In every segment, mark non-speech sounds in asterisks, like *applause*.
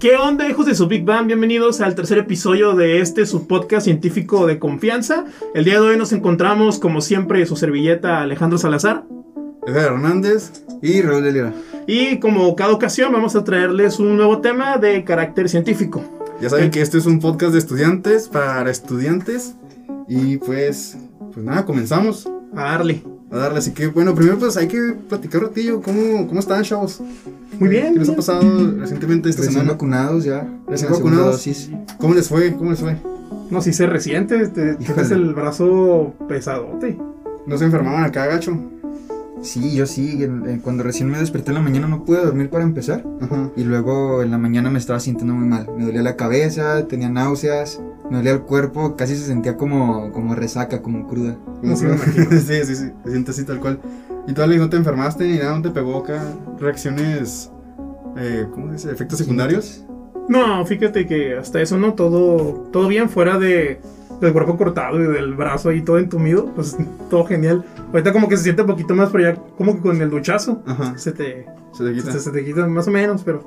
¿Qué onda, hijos de su Big Bang? Bienvenidos al tercer episodio de este su podcast científico de confianza. El día de hoy nos encontramos, como siempre, su servilleta Alejandro Salazar. Edgar Hernández y Raúl de Lira. Y como cada ocasión, vamos a traerles un nuevo tema de carácter científico. Ya saben que este es un podcast de estudiantes para estudiantes. Y pues, pues nada, comenzamos A darle. A darle. Así que bueno, primero pues hay que platicar un ratillo. ¿Cómo, cómo están, chavos? Muy bien. ¿Qué les ha pasado recientemente esta Recién semana? vacunados ya. Recién vacunados. dosis. ¿Cómo les fue? ¿Cómo les fue? No, si se resiente, te, Híjole. el brazo pesadote. ¿No se enfermaban acá, gacho? Sí, yo sí. en- en- Cuando recién me desperté en la mañana no pude dormir para empezar. Ajá. Y luego en la mañana me estaba sintiendo muy mal. Me dolía la cabeza, tenía náuseas, me dolía el cuerpo, casi se sentía como, como resaca, como cruda. No, sí me *laughs* imagino. sí, sí, sí. Se siente así tal cual. ¿Y tú, Alex, no te enfermaste ni nada? ¿No te pegó acá reacciones... Eh, ¿Cómo se dice? ¿Efectos secundarios? No, fíjate que hasta eso no, todo, todo bien fuera de, del cuerpo cortado y del brazo ahí todo entumido, pues *laughs* todo genial. Ahorita como que se siente un poquito más, pero ya como que con el duchazo Ajá. se te, Se te quita. se, se te quita más o menos, pero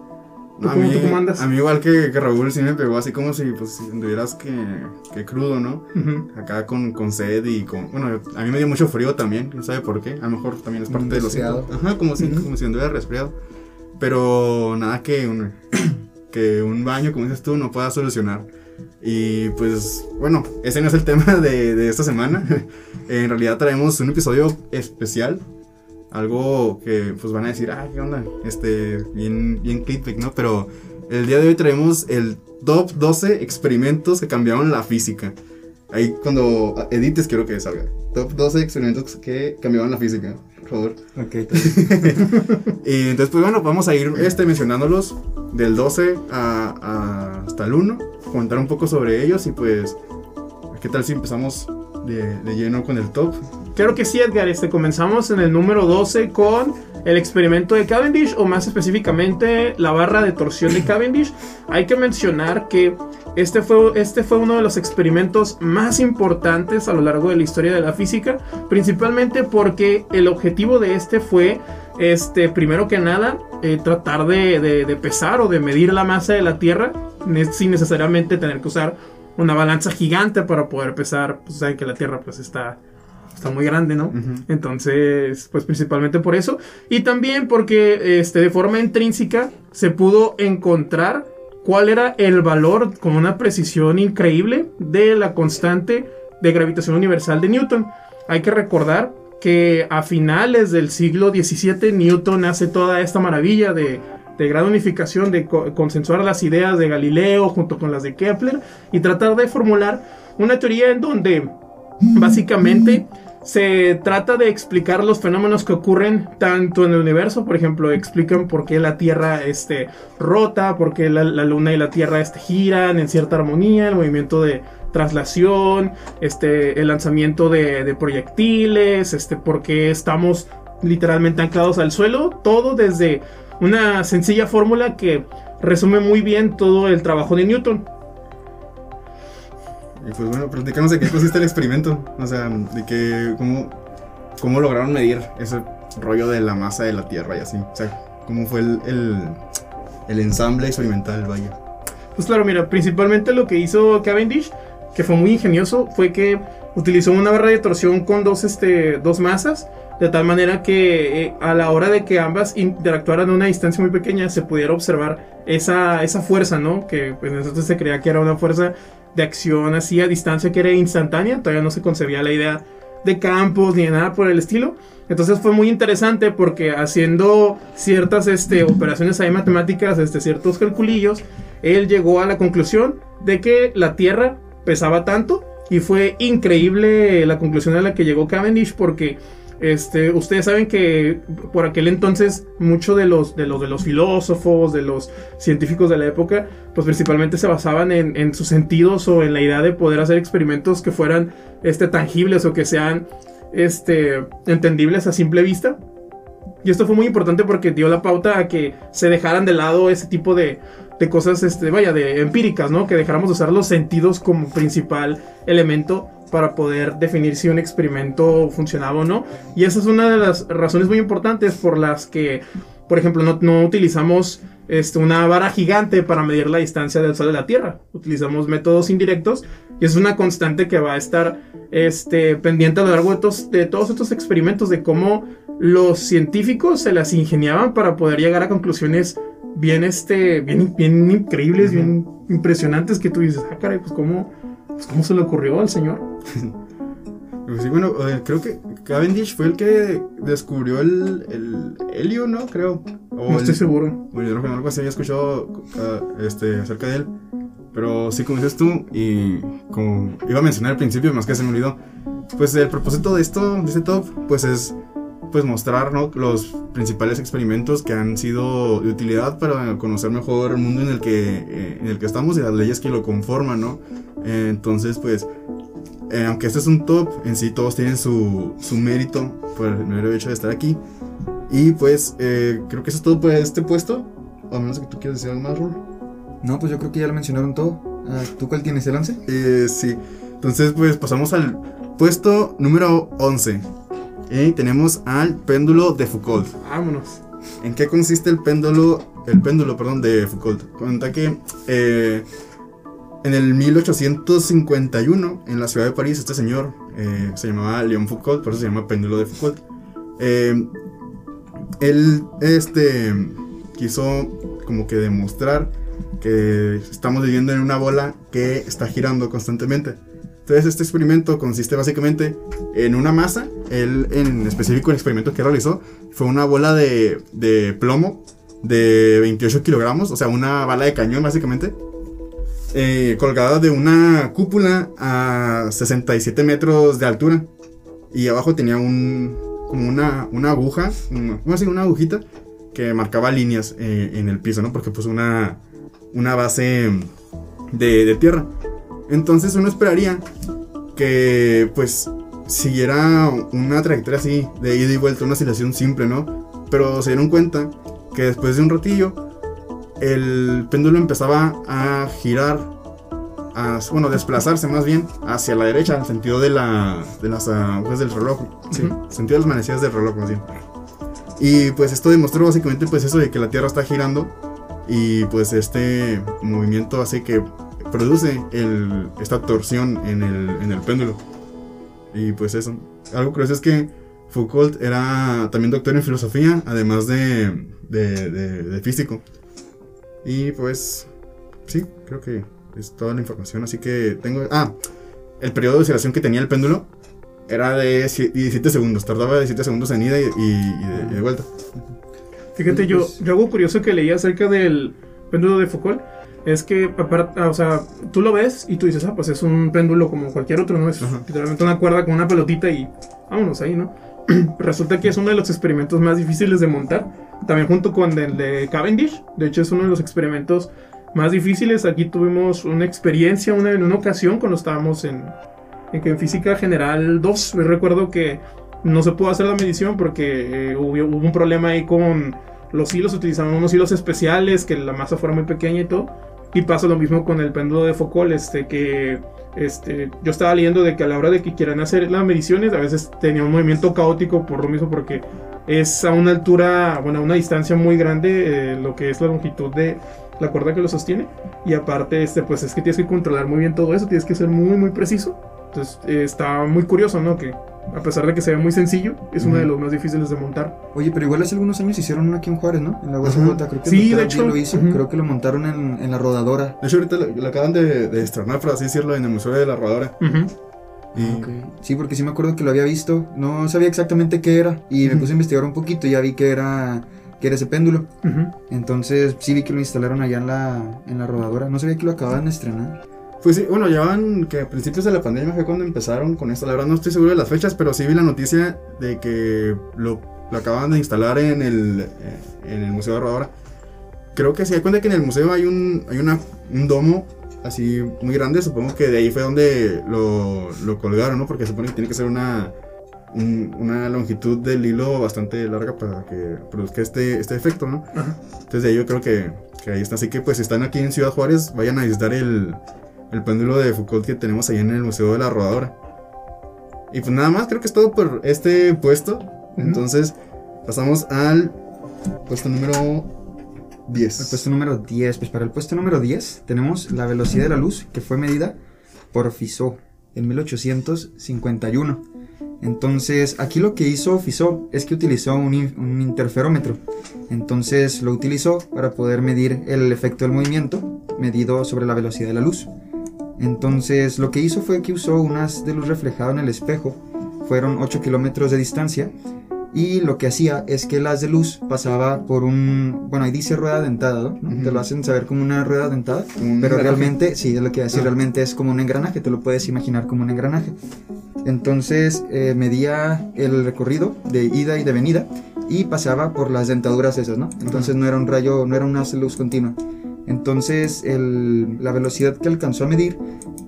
¿tú, A cómo, mí, tú cómo andas? a mí igual que, que Raúl sí me pegó así como si pues si anduvieras que, que crudo, ¿no? Ujú. Acá con, con sed y con... Bueno, a mí me dio mucho frío también, no sabe por qué. A lo mejor también es parte de los. Ajá, como si, Ujú. como si anduviera resfriado. Pero nada que un, *coughs* que un baño, como dices tú, no pueda solucionar. Y pues, bueno, ese no es el *laughs* tema de, de esta semana. *laughs* en realidad traemos un episodio especial. Algo que pues van a decir, ah, ¿qué onda? Este, bien, bien clickbait, ¿no? Pero el día de hoy traemos el top 12 experimentos que cambiaron la física. Ahí cuando edites quiero que salga. Top 12 experimentos que cambiaron la física, favor. Ok, *laughs* Y entonces, pues bueno, vamos a ir este, mencionándolos del 12 a- a- hasta el 1, comentar un poco sobre ellos y pues, ¿qué tal si empezamos de, de lleno con el top? Claro que sí, Edgar, este, comenzamos en el número 12 con el experimento de Cavendish, o más específicamente la barra de torsión de Cavendish. Hay que mencionar que este fue, este fue uno de los experimentos más importantes a lo largo de la historia de la física, principalmente porque el objetivo de este fue, este, primero que nada, eh, tratar de, de- de pesar o de medir la masa de la Tierra sin necesariamente tener que usar una balanza gigante para poder pesar, pues saben que la Tierra pues está está muy grande, ¿no? Entonces, pues principalmente por eso. Y también porque este, de forma intrínseca se pudo encontrar cuál era el valor con una precisión increíble de la constante de gravitación universal de Newton. Hay que recordar que a finales del siglo XVII Newton hace toda esta maravilla de, de gran unificación, de co- consensuar las ideas de Galileo junto con las de Kepler y tratar de formular una teoría en donde básicamente se trata de explicar los fenómenos que ocurren tanto en el universo, por ejemplo, explican por qué la Tierra este, rota, por qué la, Luna y la Tierra este, giran en cierta armonía, el movimiento de traslación, este, el lanzamiento de, de proyectiles, este, por qué estamos literalmente anclados al suelo, todo desde una sencilla fórmula que resume muy bien todo el trabajo de Newton. Y pues bueno, platícanos de qué consiste el experimento. O sea, de que, cómo, cómo lograron medir ese rollo de la masa de la Tierra y así. O sea, cómo fue el, el, el ensamble experimental, vaya. Pues claro, mira, principalmente lo que hizo Cavendish, que fue muy ingenioso, fue que utilizó una barra de torsión con dos, este, dos masas, de tal manera que eh, a la hora de que ambas interactuaran a una distancia muy pequeña, se pudiera observar esa, esa fuerza, ¿no? Que pues entonces se creía que era una fuerza de acción así a distancia que era instantánea, todavía no se concebía la idea de campos ni de nada por el estilo. Entonces fue muy interesante porque haciendo ciertas este, operaciones ahí matemáticas, este, ciertos calculillos, él llegó a la conclusión de que la Tierra pesaba tanto y fue increíble la conclusión a la que llegó Cavendish porque este, ustedes saben que por aquel entonces muchos de los, filósofos, de los científicos de la época, pues principalmente se basaban en, sus sentidos o en la idea de poder hacer experimentos que fueran este, tangibles o que sean este, entendibles a simple vista. Y esto fue muy importante porque dio la pauta a que se dejaran de lado ese tipo de, de cosas, este, vaya, de empíricas, ¿no? Que dejáramos de usar los sentidos como principal elemento para poder definir si un experimento funcionaba o no. Y esa es una de las razones muy importantes por las que por ejemplo, no, no utilizamos este, una vara gigante para medir la distancia del Sol de la Tierra. Utilizamos métodos indirectos y es una constante que va a estar este, pendiente a lo largo de todos, de todos estos experimentos de cómo los científicos se las ingeniaban para poder llegar a conclusiones bien, este, bien, bien increíbles, bien impresionantes que tú dices, ah, caray, pues cómo, pues cómo se le ocurrió al señor. *laughs* Pues sí, bueno, eh, creo que Cavendish fue el que descubrió el, el helio, ¿no? Creo. O No estoy el- seguro. Bueno, yo creo que algo así había escuchado ah, este, acerca de él. Pero sí, como dices tú, y como iba a mencionar al principio, más que se me olvidó, pues el propósito de esto, de este top, pues es pues mostrar ¿no? los principales experimentos que han sido de utilidad para conocer mejor el mundo en el que, eh, en el que estamos y las leyes que lo conforman, ¿no? Eh, entonces, pues, eh, aunque este es un top, en sí todos tienen su, su mérito por el mero hecho de estar aquí. Y pues, eh, creo que eso es todo por este puesto. A menos que tú quieras decir algo más, Rul. No, pues yo creo que ya lo mencionaron todo. Ah, ¿Tú cuál tienes, el 11? Eh, sí. Entonces, pues pasamos al puesto número 11. Y tenemos al péndulo de Foucault. Vámonos. ¿En qué consiste el péndulo, el péndulo, perdón, de Foucault? Cuenta que eh, en el 1851, en la ciudad de París, este señor eh, se llamaba Léon Foucault, por eso se llama péndulo de Foucault. Eh, él, este, quiso como que demostrar que estamos viviendo en una bola que está girando constantemente. Entonces este experimento consiste básicamente en una masa, él en específico el experimento que realizó fue una bola de, de plomo de 28 kilogramos, o sea una bala de cañón básicamente, eh, colgada de una cúpula a 67 metros de altura y abajo tenía un, como una, una aguja, una, ¿cómo decir? una agujita que marcaba líneas eh, en el piso, ¿no? Porque puso una, una base de, de tierra. Entonces uno esperaría que pues siguiera una trayectoria así de ida y vuelta, una oscilación simple, ¿no? Pero se dieron cuenta que después de un ratillo el péndulo empezaba a girar, a, bueno, desplazarse más bien hacia la derecha, en sentido de, la, de las agujas del reloj, sí, sentido de las manecillas del reloj más bien. Y pues esto demostró básicamente pues eso de que la Tierra está girando y pues este movimiento hace que produce el, esta torsión en el, en el péndulo. Y pues eso. Algo curioso es que Foucault era también doctor en filosofía, además de, de, de- de físico. Y pues sí, creo que es toda la información. Así que tengo... Ah, el periodo de oscilación que tenía el péndulo era de sie- 17 segundos. Tardaba 17 segundos en ida y, y- y de, y de vuelta. Fíjate, yo, Pues- yo algo curioso que leí acerca del péndulo de Foucault es que, o sea, tú lo ves y tú dices, ah, pues es un péndulo como cualquier otro, ¿no? Es Ajá. literalmente una cuerda con una pelotita y vámonos ahí, ¿no? *clears throat* Resulta que es uno de los experimentos más difíciles de montar, también junto con el de Cavendish. De hecho, es uno de los experimentos más difíciles. Aquí tuvimos una experiencia una, en una ocasión cuando estábamos en, en, en física general 2. Recuerdo que no se pudo hacer la medición porque eh, hubo, hubo un problema ahí con los hilos. Utilizaban unos hilos especiales, que la masa fuera muy pequeña y todo. Y pasa lo mismo con el péndulo de Foucault, este, que este, yo estaba leyendo de que a la hora de que quieran hacer las mediciones, a veces tenía un movimiento caótico por lo mismo, porque es a una altura, bueno, a una distancia muy grande, eh, lo que es la longitud de la cuerda que lo sostiene. Y aparte, este, pues es que tienes que controlar muy bien todo eso, tienes que ser muy, muy preciso. Entonces, eh, está muy curioso, ¿no? Que a pesar de que se ve muy sencillo, es uno de los más difíciles de montar. Oye, pero igual hace algunos años hicieron uno aquí en Juárez, ¿no? En la Ajá. creo que Sí, de hecho. lo hizo. Ujú. Creo que lo montaron en, en la rodadora. De hecho, ahorita lo, lo acaban de, de estrenar, por así decirlo, en el Museo de la Rodadora. Ujú. Y Ok. Sí, porque sí me acuerdo que lo había visto. No sabía exactamente qué era. Y me puse a investigar un poquito y ya vi que era, que era ese péndulo. Entonces sí vi que lo instalaron allá en la, en la rodadora. No sabía que lo acababan de estrenar. Pues sí, bueno, llevaban que a principios de la pandemia fue cuando empezaron con esto. La verdad no estoy seguro de las fechas, pero sí vi la noticia de que lo, lo acaban de instalar en el, eh, en el Museo de Rodadora. Creo que se da cuenta que en el museo hay un, hay una, un domo así muy grande. Supongo que de ahí fue donde lo, lo colgaron, ¿no? Porque supone que tiene que ser una, un- una longitud del hilo bastante larga para que produzca este, este efecto, ¿no? Ajá. Entonces de ahí yo creo que, que ahí está. Así que pues si están aquí en Ciudad Juárez, vayan a visitar el, el péndulo de Foucault que tenemos ahí en el Museo de la Rodadora. Y pues nada más, creo que es todo por este puesto. Entonces pasamos al Puesto número 10. El puesto número 10. Pues para el puesto número 10 tenemos la velocidad de la luz que fue medida por Fizeau en 1851. Entonces, aquí lo que hizo Fizeau es que utilizó un, un interferómetro. Entonces, lo utilizó para poder medir el efecto del movimiento medido sobre la velocidad de la luz. Entonces, lo que hizo fue que usó un haz de luz reflejado en el espejo. Fueron 8 kilómetros de distancia. Y lo que hacía es que el haz de luz pasaba por un... Bueno, ahí dice rueda dentada. Te lo hacen saber como una rueda dentada. Un Pero engranaje. realmente, sí, es lo que decir, Ah. realmente es como un engranaje, te lo puedes imaginar como un engranaje. Entonces eh, medía el recorrido de ida y de venida y pasaba por las dentaduras esas, ¿no? Entonces no era un rayo, no era una luz continua. Entonces el- la velocidad que alcanzó a medir,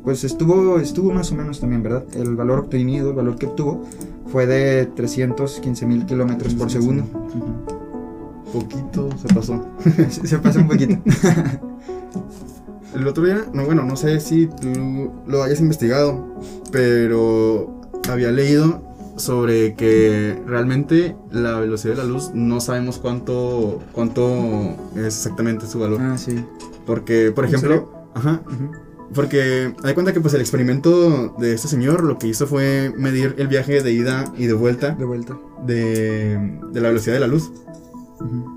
pues estuvo, estuvo más o menos también, ¿verdad? El valor obtenido, el valor que obtuvo, fue de 315 mil kilómetros por segundo. Poquito se pasó. *laughs* Se se pasa un poquito. *laughs* El otro día, no, bueno, no sé si tú lo hayas investigado, pero había leído sobre que realmente la velocidad de la luz no sabemos cuánto, cuánto es exactamente su valor. ah, sí. Porque, por ¿En ejemplo, ajá, porque hay cuenta que pues el experimento de este señor lo que hizo fue medir el viaje de ida y de vuelta De vuelta. de, de la velocidad de la luz.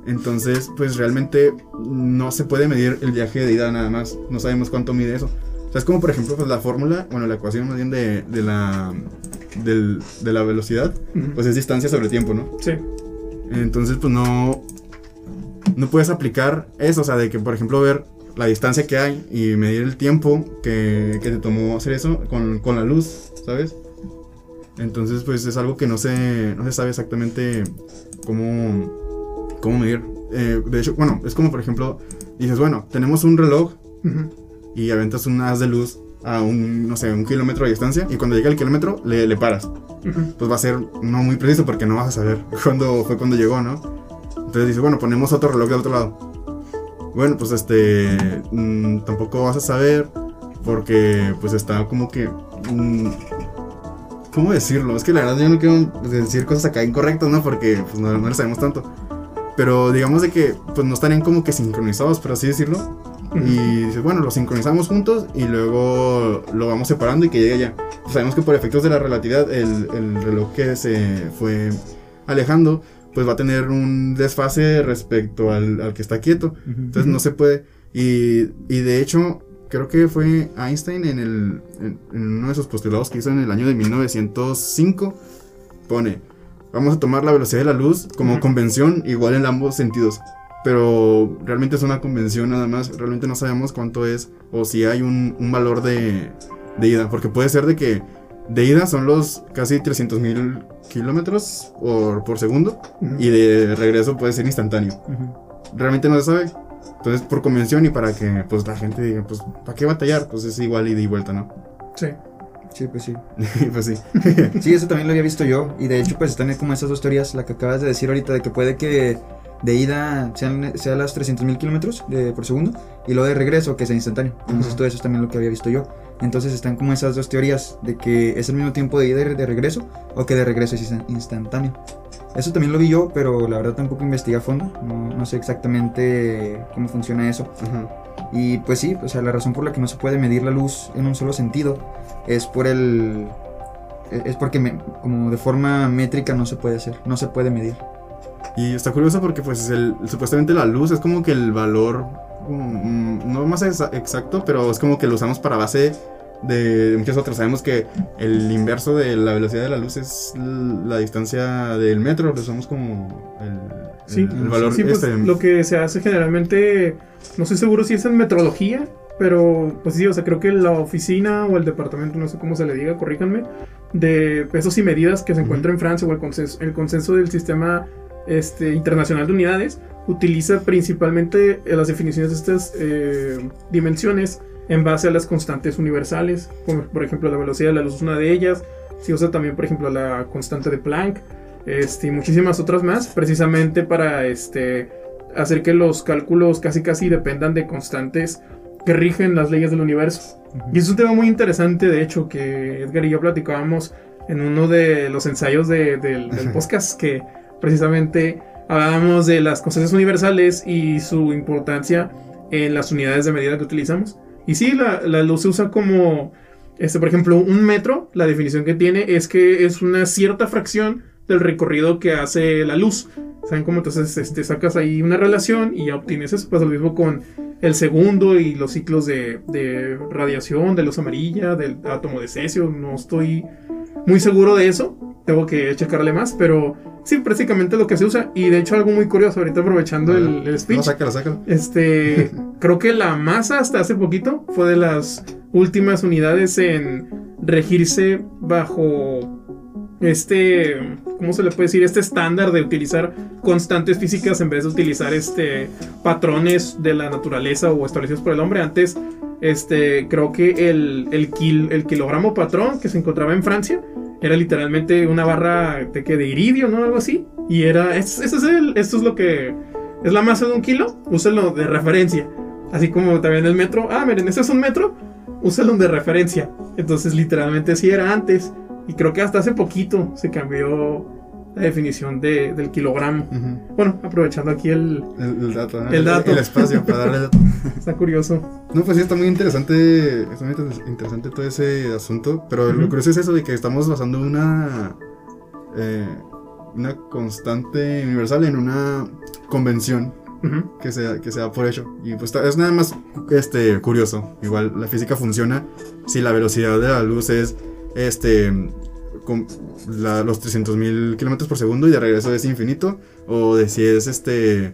Entonces, pues realmente no se puede medir el viaje de ida nada más. No sabemos cuánto mide eso. O sea, es como por ejemplo pues la fórmula, bueno, la ecuación más bien de, de la del- de la velocidad, Ujú. pues es distancia sobre tiempo, ¿no? Sí. Entonces, pues no no puedes aplicar eso, o sea, de que por ejemplo ver la distancia que hay y medir el tiempo que, que te tomó hacer eso con, con la luz, ¿sabes? Entonces, pues es algo que no se, no se sabe exactamente cómo, cómo medir. Eh, de hecho, bueno, es como por ejemplo, dices, bueno, tenemos un reloj Ujú. Y aventas un haz de luz a un, no sé, un kilómetro de distancia y cuando llega el kilómetro le, le paras. Ujú. Pues va a ser no muy preciso porque no vas a saber *laughs* cuándo fue cuando llegó, ¿no? Entonces dices, bueno, ponemos otro reloj del otro lado. Bueno, pues este, mm, tampoco vas a saber porque pues está como que... mm, ¿Cómo decirlo? Es que la verdad yo no quiero decir cosas acá incorrectas, ¿no? Porque pues no, no lo sabemos tanto. Pero digamos de que pues no estarían como que sincronizados, por así decirlo. Y dices, bueno, lo sincronizamos juntos y luego lo vamos separando y que llegue allá. Pues sabemos que por efectos de la relatividad, el, el reloj que se fue alejando, pues va a tener un desfase respecto al, al que está quieto. Entonces no se puede. Y, y de hecho, creo que fue Einstein en, el, en, en uno de sus postulados que hizo en el año de 1905. Pone, vamos a tomar la velocidad de la luz como convención igual en ambos sentidos. Pero realmente es una convención nada más. Realmente no sabemos cuánto es o si hay un, un valor de, de ida. Porque puede ser de que de ida son los casi 300 mil kilómetros por, por segundo. Ujú. Y de regreso puede ser instantáneo Ujú. realmente no se sabe. Entonces, por convención y para que pues la gente diga, pues, ¿para qué batallar? Pues es igual ida y vuelta, ¿no? Sí. Sí, pues sí. *laughs* Pues sí. Sí, eso también lo había visto yo. Y de hecho, pues están como esas dos teorías, la que acabas de decir ahorita, de que puede que de ida sean, sea las 300.000 kilómetros por segundo y luego de regreso que sea instantáneo. Entonces, Ujú. todo eso es también lo que había visto yo. Entonces, están como esas dos teorías de que es el mismo tiempo de ida y de regreso o que de regreso es instan- instantáneo. Eso también lo vi yo, pero la verdad tampoco investigué a fondo. No, no sé exactamente cómo funciona eso. Ajá. Y pues sí, o sea, la razón por la que no se puede medir la luz en un solo sentido es por el... e-, Es porque me- como de forma métrica no se puede hacer, no se puede medir. Y está curioso porque pues el, supuestamente la luz es como que el valor, mm, no más exa- exacto, pero es como que lo usamos para base de muchas otras. Sabemos que el inverso de la velocidad de la luz es la distancia del metro, lo usamos como el, Sí, el- el valor Sí, pues este, lo que se hace generalmente, no estoy seguro si es en metrología, pero pues sí, o sea, creo que la oficina o el departamento, no sé cómo se le diga, corríjanme, de pesos y medidas que se encuentra en Francia o el consenso, el consenso del sistema este, internacional de unidades utiliza principalmente eh, las definiciones de estas eh, dimensiones en base a las constantes universales, como por ejemplo la velocidad de la luz es una de ellas, se usa también por ejemplo la constante de Planck, este, y muchísimas otras más, precisamente para este, hacer que los cálculos casi casi dependan de constantes que rigen las leyes del universo. Y es un tema muy interesante, de hecho, que Edgar y yo platicábamos en uno de los ensayos de- del, del *laughs* podcast, que precisamente hablábamos de las constantes universales y su importancia en las unidades de medida que utilizamos. Y sí, la, luz se usa como, este, por ejemplo, un metro, la definición que tiene es que es una cierta fracción del recorrido que hace la luz. ¿Saben cómo? Entonces este, sacas ahí una relación y ya obtienes eso. Pasa lo mismo con el segundo y los ciclos de radiación, de luz amarilla, del átomo de cesio. No estoy muy seguro de eso. Tengo que checarle más, pero sí, prácticamente lo que se usa. Y de hecho, algo muy curioso, ahorita aprovechando el, el speech. No, sácalo, sácalo. Este, *laughs* creo que la masa hasta hace poquito fue de las últimas unidades en regirse bajo este, ¿cómo se le puede decir? Este estándar de utilizar constantes físicas en vez de utilizar este patrones de la naturaleza o establecidos por el hombre. Antes, este, creo que el, el, kil- el kilogramo patrón que se encontraba en Francia era literalmente una barra de, iridio, ¿no? Algo así. Y era, es- ese es esto es lo que es la masa de un kilo, úsalo de referencia. Así como también el metro, ah, miren, ese es un metro, úsalo de referencia. Entonces, literalmente sí era antes. Y creo que hasta hace poquito se cambió la definición de- del kilogramo. Bueno, aprovechando aquí el... El, el dato, ¿no? El dato. El espacio para darle dato. *laughs* Está curioso. No, pues sí, está muy interesante, está muy inter- interesante todo ese asunto, pero lo curioso es eso de que estamos basando una, eh, una constante universal en una convención que se, que se da por hecho. Y pues es nada más este, curioso. Igual la física funciona si la velocidad de la luz es este, con la- los 300.000 kilómetros por segundo y de regreso es infinito, o de si es este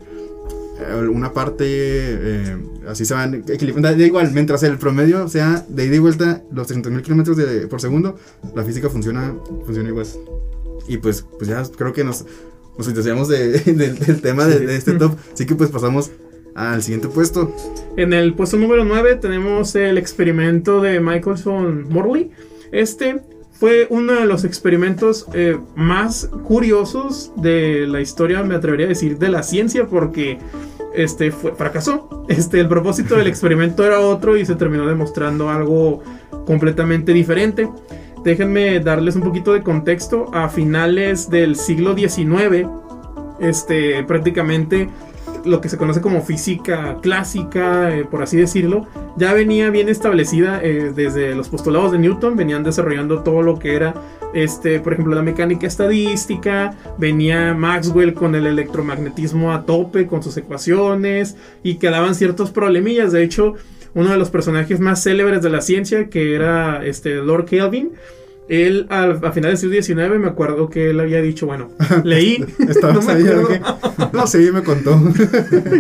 eh, una parte eh, así se van equilibrando. Da, igual, mientras el promedio sea de ida y vuelta los 300.000 kilómetros por segundo, la física funciona, funciona igual. Y pues, pues ya creo que nos, nos entusiasmamos de- *laughs* del- del tema de, de este top. Así que pues pasamos al siguiente puesto. En el puesto número 9 tenemos el experimento de Michelson Morley. Este fue uno de los experimentos eh, más curiosos de la historia, me atrevería a decir, de la ciencia, porque este fracasó. *laughs* Este, el propósito del experimento era otro y se terminó demostrando algo completamente diferente. Déjenme darles un poquito de contexto. A finales del siglo XIX, este, prácticamente lo que se conoce como física clásica, eh, por así decirlo, ya venía bien establecida eh, desde los postulados de Newton, venían desarrollando todo lo que era, este, por ejemplo, la mecánica estadística, venía Maxwell con el electromagnetismo a tope, con sus ecuaciones, y quedaban ciertos problemillas, de hecho, uno de los personajes más célebres de la ciencia, que era este, Lord Kelvin, él al- a finales del siglo XIX me acuerdo que él había dicho, bueno, *laughs* leí, Estaba *laughs* no me acuerdo. ¿qué? *laughs* No, sí, me contó.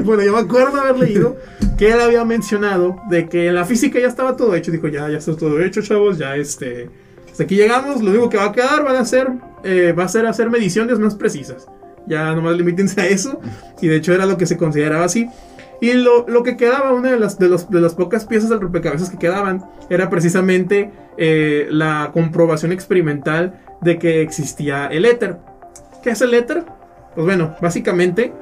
bueno, yo me acuerdo haber leído que él había mencionado de que en la física ya estaba todo hecho. Dijo, ya, ya está todo hecho, chavos, ya este... Hasta aquí llegamos, lo único que va a quedar van a ser, eh, va a ser hacer mediciones más precisas. Ya nomás limítense a eso. Y de hecho era lo que se consideraba así. Y lo, lo que quedaba, una de las, de, los- de las pocas piezas del rompecabezas que quedaban, era precisamente eh, la comprobación experimental de que existía el éter. ¿Qué es el éter? Pues bueno, básicamente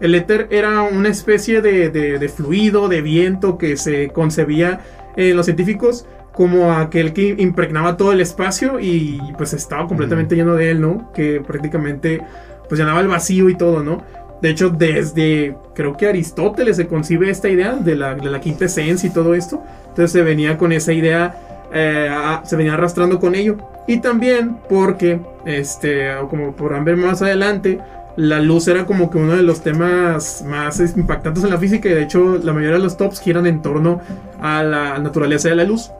el éter era una especie de, de- de fluido, de viento que se concebía en los científicos como aquel que impregnaba todo el espacio y pues estaba completamente lleno de él, ¿no? Que prácticamente pues llenaba el vacío y todo, ¿no? De hecho, desde creo que Aristóteles se concibe esta idea de la, la quinta esencia y todo esto. Entonces se venía con esa idea, eh, se venía arrastrando con ello. Y también porque, este, como podrán ver más adelante, la luz era como que uno de los temas más impactantes en la física. Y de hecho, la mayoría de los tops giran en torno a la naturaleza de la luz.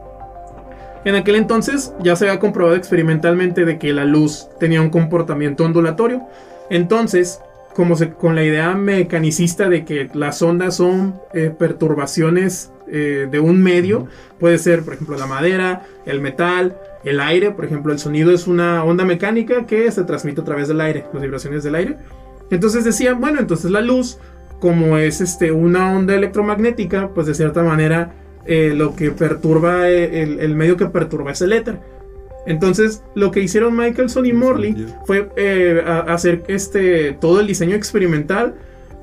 En aquel entonces ya se había comprobado experimentalmente de que la luz tenía un comportamiento ondulatorio. Entonces, como se- con la idea mecanicista de que las ondas son eh, perturbaciones eh, de un medio, puede ser, por ejemplo, la madera, el metal, el aire, por ejemplo, el sonido es una onda mecánica que se transmite a través del aire, las vibraciones del aire. Entonces decían, bueno, entonces la luz, como es este, una onda electromagnética, pues de cierta manera eh, lo que perturba, el, el medio que perturba es el éter. Entonces, lo que hicieron Michelson y Morley fue eh, hacer este, todo el diseño experimental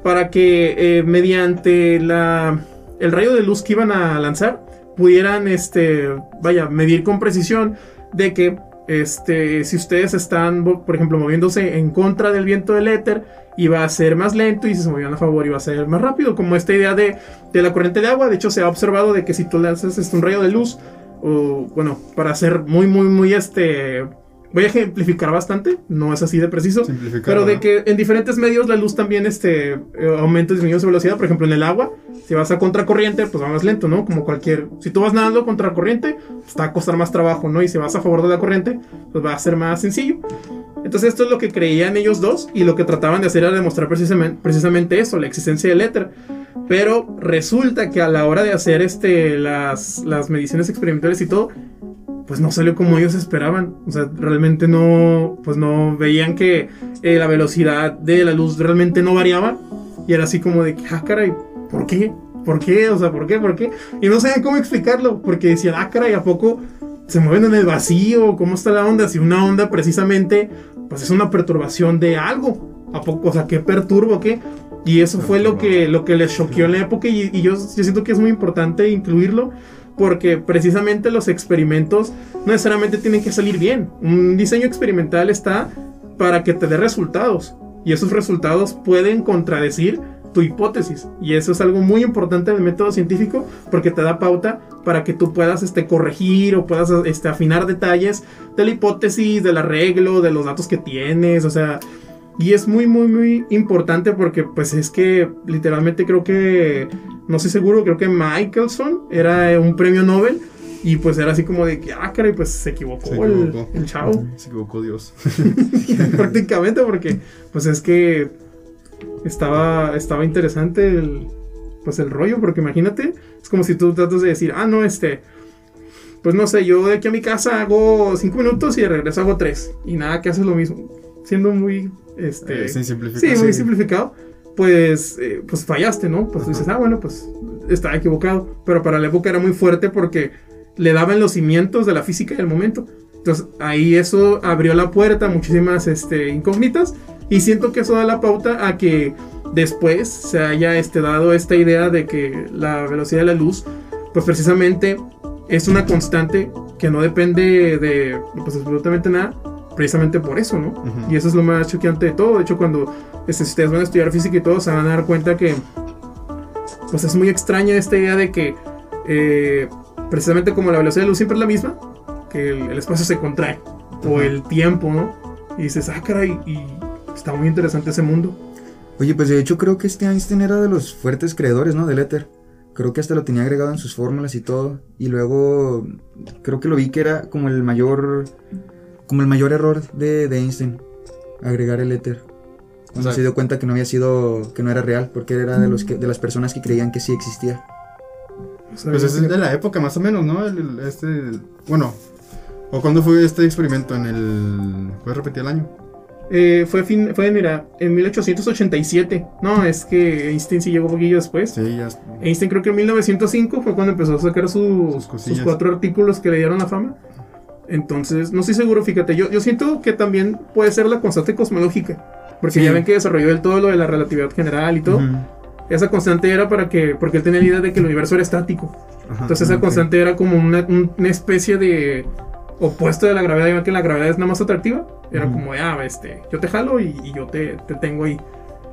para que eh, mediante la, el rayo de luz que iban a lanzar pudieran este, vaya, medir con precisión de que este, si ustedes están, por ejemplo, moviéndose en contra del viento del éter, iba a ser más lento y si se movían a favor iba a ser más rápido, como esta idea de, de la corriente de agua. De hecho, se ha observado de que si tú lanzas este, un rayo de luz, o bueno, para ser muy, muy, muy este. Voy a ejemplificar bastante, no es así de preciso. Simplificar, Pero de que en diferentes medios la luz también este, eh, aumenta y disminuye su velocidad. Por ejemplo, en el agua, si vas a contracorriente, pues va más lento, ¿no? Como cualquier. Si tú vas nadando contra corriente, pues te va a costar más trabajo, ¿no? Y si vas a favor de la corriente, pues va a ser más sencillo. Entonces, esto es lo que creían ellos dos y lo que trataban de hacer era demostrar precisamente, precisamente eso, la existencia del éter. Pero resulta que a la hora de hacer este, las, las mediciones experimentales y todo, pues no salió como ellos esperaban. O sea, realmente no, pues no veían que eh, la velocidad de la luz realmente no variaba. Y era así como de ah, caray, ¿por qué? ¿Por qué? O sea, ¿por qué? ¿Por qué? Y no sabían cómo explicarlo, porque decían, ah, caray, ¿a poco se mueven en el vacío? ¿Cómo está la onda? Si una onda precisamente, pues es una perturbación de algo. ¿A poco? O sea, ¿qué perturba o qué? Y eso fue lo que, lo que les choqueó en la época y, y yo, yo siento que es muy importante incluirlo porque precisamente los experimentos no necesariamente tienen que salir bien. Un diseño experimental está para que te dé resultados y esos resultados pueden contradecir tu hipótesis y eso es algo muy importante del método científico porque te da pauta para que tú puedas este, corregir o puedas este, afinar detalles de la hipótesis, del arreglo, de los datos que tienes, o sea, y es muy, muy, muy importante porque pues es que literalmente creo que, no estoy seguro, creo que Michelson era un premio Nobel y pues era así como de que, ah, caray, pues se equivocó, Se el- equivocó. El, chavo, *laughs* Se equivocó Dios. *laughs* prácticamente porque pues es que estaba, estaba interesante el, pues el rollo, porque imagínate, es como si tú tratas de decir, ah, no, este... Pues no sé, yo de aquí a mi casa hago cinco minutos y de regreso hago tres. Y nada, que haces lo mismo. Siendo muy, este... Eh, sin simplificar. Sí, muy simplificado. Pues, eh, pues fallaste, ¿no? Pues tú dices, ah, bueno, pues estaba equivocado. Pero para la época era muy fuerte porque le daban los cimientos de la física del momento. Entonces ahí eso abrió la puerta a muchísimas este, incógnitas. Y siento que eso da la pauta a que después se haya este, dado esta idea de que la velocidad de la luz, pues precisamente es una constante que no depende de pues, absolutamente nada. Precisamente por eso, ¿no? Y eso es lo más choqueante de todo. De hecho, cuando este, si ustedes van a estudiar física y todo, se van a dar cuenta que pues es muy extraña esta idea de que eh, precisamente como la velocidad de luz siempre es la misma, que el, el espacio se contrae, o el tiempo, ¿no? Y dices, ah, caray, y está muy interesante ese mundo. Oye, pues de hecho creo que este Einstein era de los fuertes creadores, ¿no? Del éter. Creo que hasta lo tenía agregado en sus fórmulas y todo. Y luego creo que lo vi que era como el mayor, como el mayor error de, de Einstein, agregar el éter. Cuando O sea- se dio cuenta que no había sido, que no era real, porque era de los que, de las personas que creían que sí existía. O sea, Pues es de la época más o menos, ¿no? El, el- este, el- bueno, ¿o cuándo fue este experimento? En el... ¿Puedes repetir el año? eh, fue, fin, fue, mira, en 1887. No, es que Einstein sí llegó un poquillo después. Sí, ya. Einstein creo que en 1905 fue cuando empezó a sacar sus, Sus sus cuatro artículos que le dieron la fama. Entonces, no estoy seguro, fíjate, yo, yo siento que también puede ser la constante cosmológica. Porque Sí. ya ven que desarrolló el todo lo de la relatividad general y todo. Ujú. Esa constante era para que, porque él tenía la idea de que el universo era estático. Ajá. Entonces esa ok. constante era como una, un- una especie de opuesto de la gravedad, ven que la gravedad es nada más atractiva. Era Ujú. como, de, ah, este, yo te jalo y, y yo te, te tengo ahí.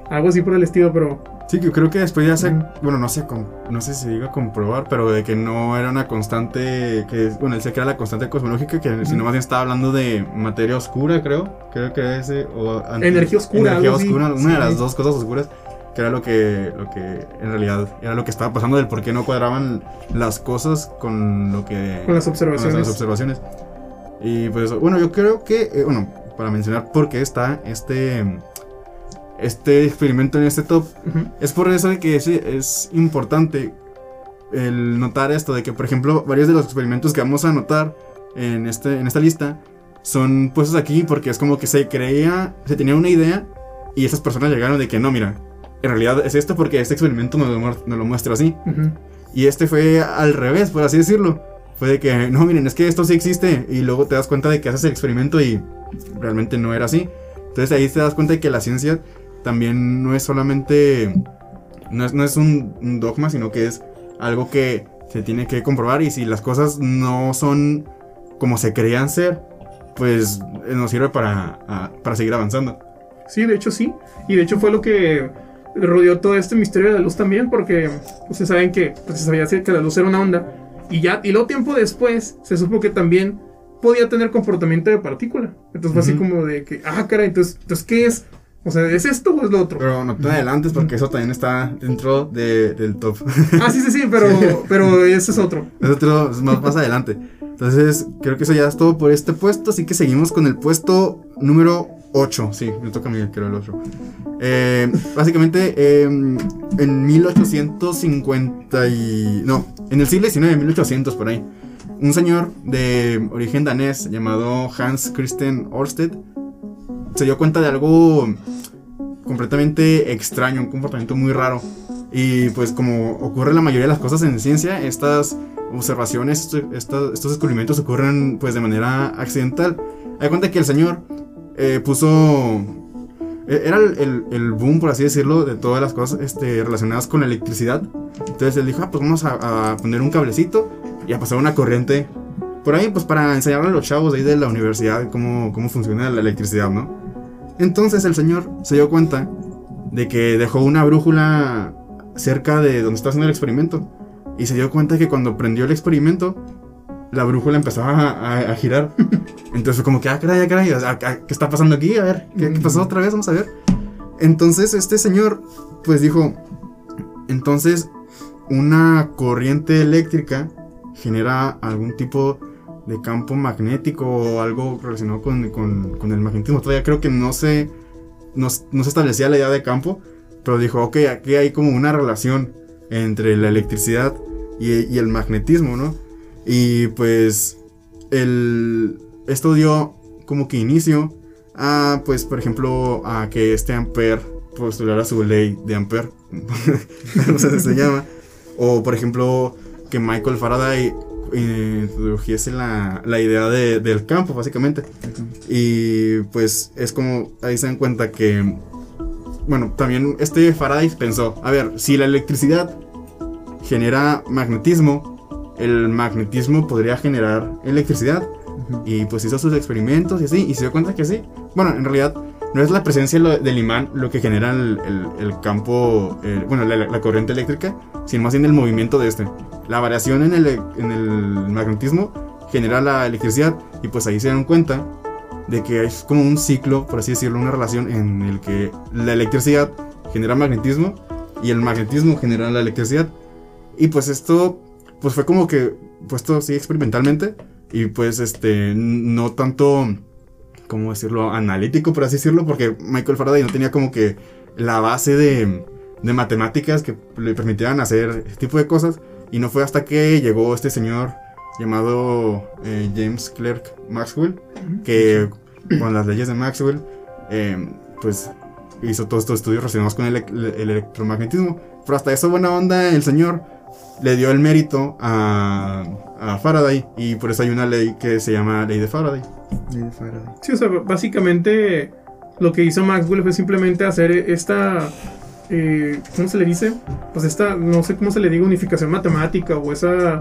Algo así por el estilo, pero Sí, que creo que después ya se, Ujú. bueno, no sé, com- no sé si se a comprobar, pero de que no era una constante, que, bueno, él decía que era la constante cosmológica, que sino más bien estaba hablando de materia oscura, creo, creo que ese, o anti- Energía oscura, energía algo así. oscura, una de Sí. las dos cosas oscuras, que era lo que, lo que en realidad era lo que estaba pasando, del por qué no cuadraban las cosas con lo que... con las con observaciones. las observaciones. Y pues bueno, yo creo que, eh, bueno, para mencionar por qué está este, este experimento en este top, es por eso de que es, es importante el notar esto, de que por ejemplo varios de los experimentos que vamos a notar en, este, en esta lista son puestos aquí porque es como que se creía, se tenía una idea y esas personas llegaron de que no, mira, en realidad es esto porque este experimento nos lo, nos lo muestra así. Y este fue al revés, por así decirlo. Fue de que, no, miren, es que esto sí existe. Y luego te das cuenta de que haces el experimento y realmente no era así. Entonces ahí te das cuenta de que la ciencia también no es solamente. No es, no es un, un dogma, sino que es algo que se tiene que comprobar. Y si las cosas no son como se creían ser, pues eh, nos sirve para, a- para seguir avanzando. Sí, de hecho sí. Y de hecho fue lo que rodeó todo este misterio de la luz también, porque ustedes saben que pues, se sabía que la luz era una onda. Y ya, y luego tiempo después se supo que también podía tener comportamiento de partícula. Entonces fue así como de que, ah, cara, entonces, entonces ¿qué es? O sea, ¿es esto o es lo otro? Pero no te adelantes porque eso también está dentro de- del top. Ah, sí, sí, sí, pero, *laughs* pero ese es otro. Es otro es más, más adelante. Entonces, creo que eso ya es todo por este puesto. Así que seguimos con el puesto número 8. Sí, me toca a mí, creo, el otro. Eh, básicamente, eh, en 1850 y... No, en el siglo XIX, 1800 por ahí. Un señor de origen danés llamado Hans Christian Ørsted se dio cuenta de algo completamente extraño, un comportamiento muy raro. Y pues como ocurre la mayoría de las cosas en ciencia, estas observaciones, esto- estos, estos descubrimientos ocurren pues de manera accidental. Hay cuenta que el señor eh, puso... e- Era el, el- el boom, por así decirlo, de todas las cosas este, relacionadas con la electricidad. Entonces él dijo, ah, pues vamos a, a poner un cablecito y a pasar una corriente por ahí, pues para enseñarle a los chavos de ahí de la universidad cómo, cómo funciona la electricidad, ¿no? Entonces el señor se dio cuenta de que dejó una brújula cerca de donde estaba haciendo el experimento. Y se dio cuenta que cuando prendió el experimento, la brújula empezaba a, girar. *laughs* Entonces como que, ah, caray, ah, caray, o sea, ¿qué está pasando aquí? A ver, ¿qué, qué pasó otra vez? Vamos a ver. Entonces este señor, pues dijo, entonces una corriente eléctrica genera algún tipo de campo magnético o algo relacionado con, con- con el magnetismo. Todavía creo que no se, no, se establecía la idea de campo, pero dijo, ok, aquí hay como una relación entre la electricidad y, el magnetismo, ¿no? Y pues el, esto dio como que inicio a, pues, por ejemplo, a que este Ampere postulara su ley de Ampere, *laughs* no sé si se llama, o por ejemplo, que Michael Faraday introdujese la, la idea de- del campo, básicamente. Y pues es como, ahí se dan cuenta que, bueno, también este Faraday pensó, a ver, si la electricidad genera magnetismo, el magnetismo podría generar electricidad. Y pues hizo sus experimentos y así, y se dio cuenta que sí. Bueno, en realidad no es la presencia del imán lo que genera el, el- el campo, eh, bueno, la, la corriente eléctrica, sino más bien el movimiento de este. La variación en el, en el magnetismo genera la electricidad, y pues ahí se dieron cuenta de que es como un ciclo, por así decirlo, una relación en el que la electricidad genera magnetismo y el magnetismo genera la electricidad. Y pues esto, pues fue como que puesto así experimentalmente y pues este, no tanto, ¿cómo decirlo? Analítico, por así decirlo, porque Michael Faraday no tenía como que la base de, de matemáticas que le permitieran hacer este tipo de cosas. Y no fue hasta que llegó este señor llamado eh, James Clerk Maxwell, que con las leyes de Maxwell, eh, pues hizo todos estos estudios relacionados con el, el- el electromagnetismo. Pero hasta eso, buena onda, el señor le dio el mérito a, a Faraday y por eso hay una ley que se llama ley de Faraday. Ley de Faraday. Sí, o sea, básicamente lo que hizo Maxwell fue simplemente hacer esta. Eh, ¿Cómo se le dice? Pues esta, no sé cómo se le diga, unificación matemática o esa.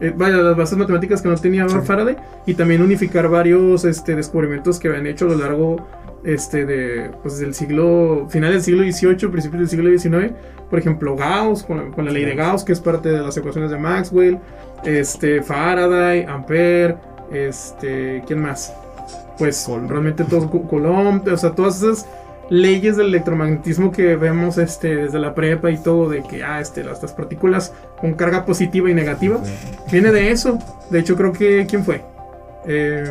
eh, vaya, las bases matemáticas que no tenía Sí. Faraday y también unificar varios este, descubrimientos que habían hecho a lo largo este, de, pues, del siglo, final del siglo XVIII, principios del siglo XIX. Por ejemplo, Gauss, con la, con la ley de Gauss, que es parte de las ecuaciones de Maxwell. Este, Faraday, Ampere, este, ¿quién más? Pues realmente todos, Co- Coulomb, o sea, todas esas leyes del electromagnetismo que vemos este, desde la prepa y todo, de que, ah, este, las, las partículas con carga positiva y negativa, viene de eso. De hecho, creo que, ¿quién fue? Eh,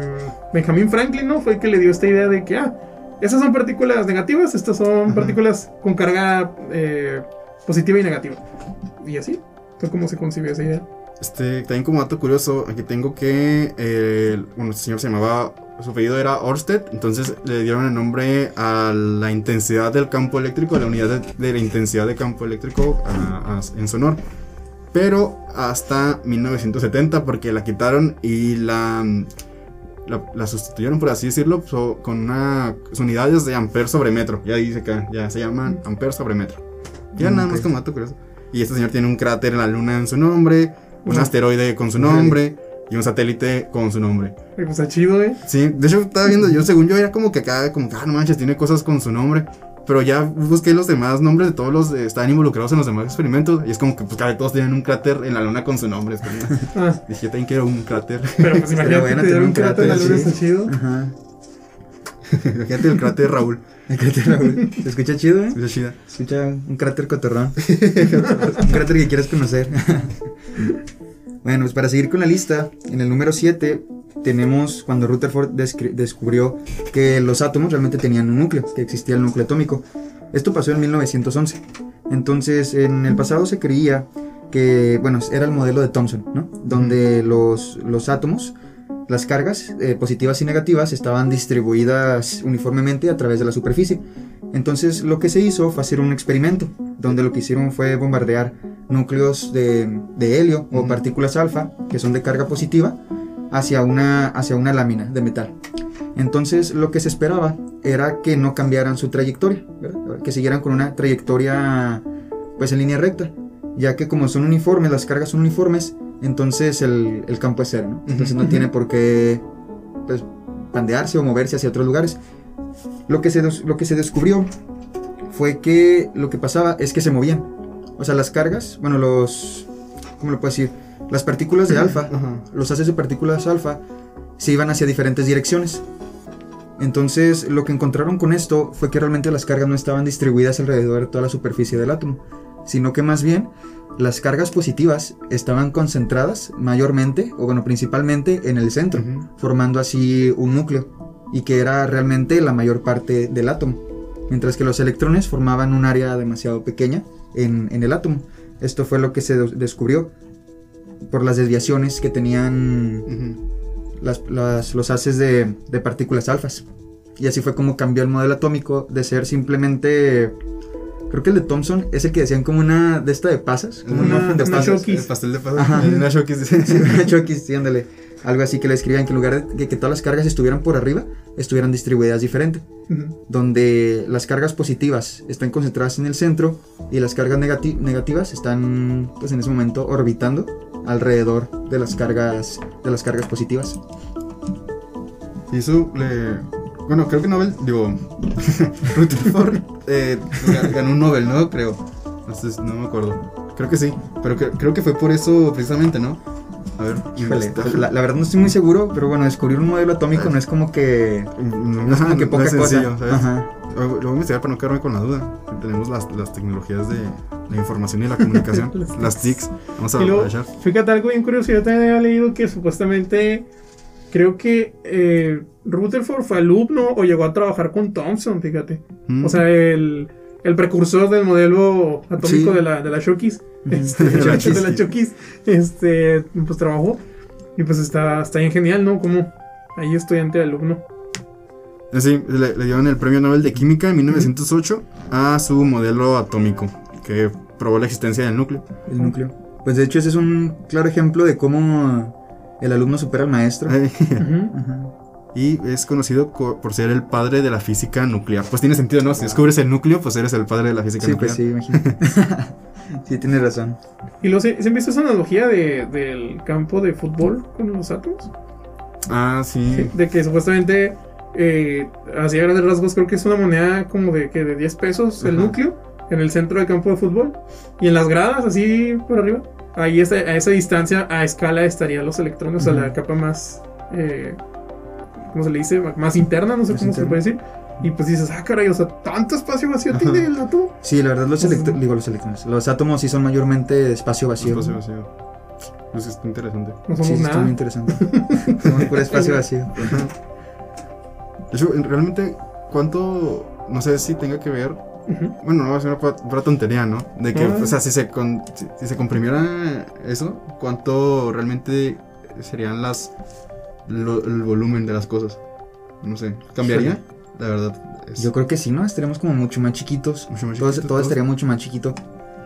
Benjamin Franklin, ¿no? Fue el que le dio esta idea de que, ah, esas son partículas negativas, estas son Ajá. partículas con carga eh, positiva y negativa. Y así fue como se concibió esa idea. Este, también como dato curioso, aquí tengo que, eh, bueno, este señor se llamaba, su apellido era Orsted, entonces le dieron el nombre a la intensidad del campo eléctrico, a la unidad de, de la intensidad de campo eléctrico a- a- en su honor. Pero hasta 1970, porque la quitaron y la, la, la sustituyeron, por así decirlo, so- con unas unidades de amper sobre metro. Ya dice que ya se llaman amper sobre metro. Ya Mm, nada más como dato curioso. Y este señor tiene un cráter en la luna en su nombre, un asteroide con su nombre, *laughs* y un satélite con su nombre. Pues está chido, ¿eh? Sí, de hecho estaba viendo, yo según yo era como que acá, como que, ah, no manches, tiene cosas con su nombre. Pero ya busqué los demás nombres de todos los que estaban involucrados en los demás experimentos. Y es como que, pues, cada todos tienen un cráter en la luna con su nombre. es como, *laughs* Ah, dije, yo también quiero un cráter. pero pues *laughs* imagínate bueno tener tener un cráter en la luna, sí. está chido. Ajá. *laughs* Imagínate el cráter de Raúl. El cráter Raúl. Se escucha chido, ¿eh? Esa chida. Escucha un cráter cotorrón. un cráter que quieres conocer. Bueno, pues para seguir con la lista, en el número 7 tenemos cuando Rutherford descubrió que los átomos realmente tenían un núcleo, que existía el núcleo atómico. Esto pasó en 1911. Entonces, en el pasado se creía que, bueno, era el modelo de Thomson, ¿no? Donde los, los átomos, las cargas eh, positivas y negativas estaban distribuidas uniformemente a través de la superficie. Entonces lo que se hizo fue hacer un experimento, donde lo que hicieron fue bombardear núcleos de, de helio o partículas alfa, que son de carga positiva, hacia una, hacia una lámina de metal. Entonces lo que se esperaba era que no cambiaran su trayectoria, ¿verdad? que siguieran con una trayectoria pues en línea recta, ya que como son uniformes, las cargas son uniformes, entonces el, el campo es cero, ¿no? Entonces no tiene por qué pues, pandearse o moverse hacia otros lugares. Lo que, se, lo que se descubrió fue que lo que pasaba es que se movían. O sea, las cargas, bueno, los... ¿Cómo lo puedo decir? Las partículas de alfa, Ajá. los haces de partículas alfa, se iban hacia diferentes direcciones. Entonces, lo que encontraron con esto fue que realmente las cargas no estaban distribuidas alrededor de toda la superficie del átomo, sino que más bien las cargas positivas estaban concentradas mayormente, o bueno, principalmente en el centro, formando así un núcleo, y que era realmente la mayor parte del átomo, mientras que los electrones formaban un área demasiado pequeña en, en el átomo. Esto fue lo que se des- descubrió por las desviaciones que tenían las- las- los haces de, de partículas alfas. Y así fue como cambió el modelo atómico de ser simplemente... Creo que el de Thomson es el que decían como una de esta de pasas, como un Una- muffin de una pasas. Shokis. El pastel de pasas. Ajá. Una Shokis. Sí, una sí, ándale. Algo así que le escribían que en lugar de que, que todas las cargas estuvieran por arriba, estuvieran distribuidas diferente. Donde las cargas positivas están concentradas en el centro y las cargas negati- negativas están, pues en ese momento, orbitando alrededor de las cargas, de las cargas positivas. Y eso le. Bueno, creo que Nobel, digo. *laughs* Rutherford eh, ga- ganó un Nobel, ¿no? Creo. No, sé, no me acuerdo. Creo que sí. Pero que- creo que fue por eso precisamente, ¿no? A ver, Híjole, la, la verdad no estoy muy seguro, pero bueno, descubrir un modelo atómico no es como que. No, es como que no poca es sencillo, cosa. ¿sabes? Ajá. Lo voy a investigar para no quedarme con la duda. Tenemos las, las tecnologías de la información y la comunicación, *laughs* Las TICs. Vamos a aprovechar. fíjate algo bien curioso, yo también había leído que supuestamente, creo que eh, Rutherford fue alumno o llegó a trabajar con Thomson, fíjate. Mm. O sea, el, el precursor del modelo atómico Sí. de la, de la Shokis, este, *laughs* De la de la Shokis. Shokis, este, pues trabajó. Y pues está, está bien genial, ¿no? Como ahí estudiante alumno. Eh, Sí, le, le dieron el premio Nobel de Química en 1908 a su modelo atómico, que probó la existencia del núcleo. El núcleo. Pues de hecho, ese es un claro ejemplo de cómo el alumno supera al maestro. Ajá. y es conocido co- por ser el padre de la física nuclear. Pues tiene sentido, ¿no? Si descubres el núcleo, pues eres el padre de la física Sí, nuclear. pues sí, imagínate. *laughs* *laughs* sí, tienes razón. Y luego, ¿se, ¿se han visto esa analogía de, del campo de fútbol con los átomos? Ah, sí. Sí, de que supuestamente, eh, así a grandes rasgos, creo que es una moneda como de, que de 10 pesos el núcleo en el centro del campo de fútbol. Y en las gradas, así por arriba, ahí está- a esa distancia, a escala, estarían los electrones, o sea, Ujú. la capa más, eh, ¿cómo se le dice? Más interna, no sé Más cómo se interna. puede decir. Y pues dices, ah, caray, o sea, tanto espacio vacío Ajá. tiene el átomo. Sí, la verdad, los, Ujú. electro- digo, los electrones. Los átomos sí son mayormente espacio vacío. Espacio vacío. Pues está interesante. No somos Sí, sí, está nada. muy interesante. *laughs* Somos puro espacio *laughs* vacío. En- realmente, ¿cuánto? No sé si tenga que ver. Bueno, no va a ser una tontería, ¿no? De que, Ah. o sea, si se, con- si, si se comprimiera eso, ¿cuánto realmente serían las. lo- el volumen de las cosas? No sé. ¿Cambiaría? La verdad. Es, Yo creo que sí, ¿no? Estaríamos como mucho más chiquitos. Mucho más todo chiquitos todo todos. estaría mucho más chiquito.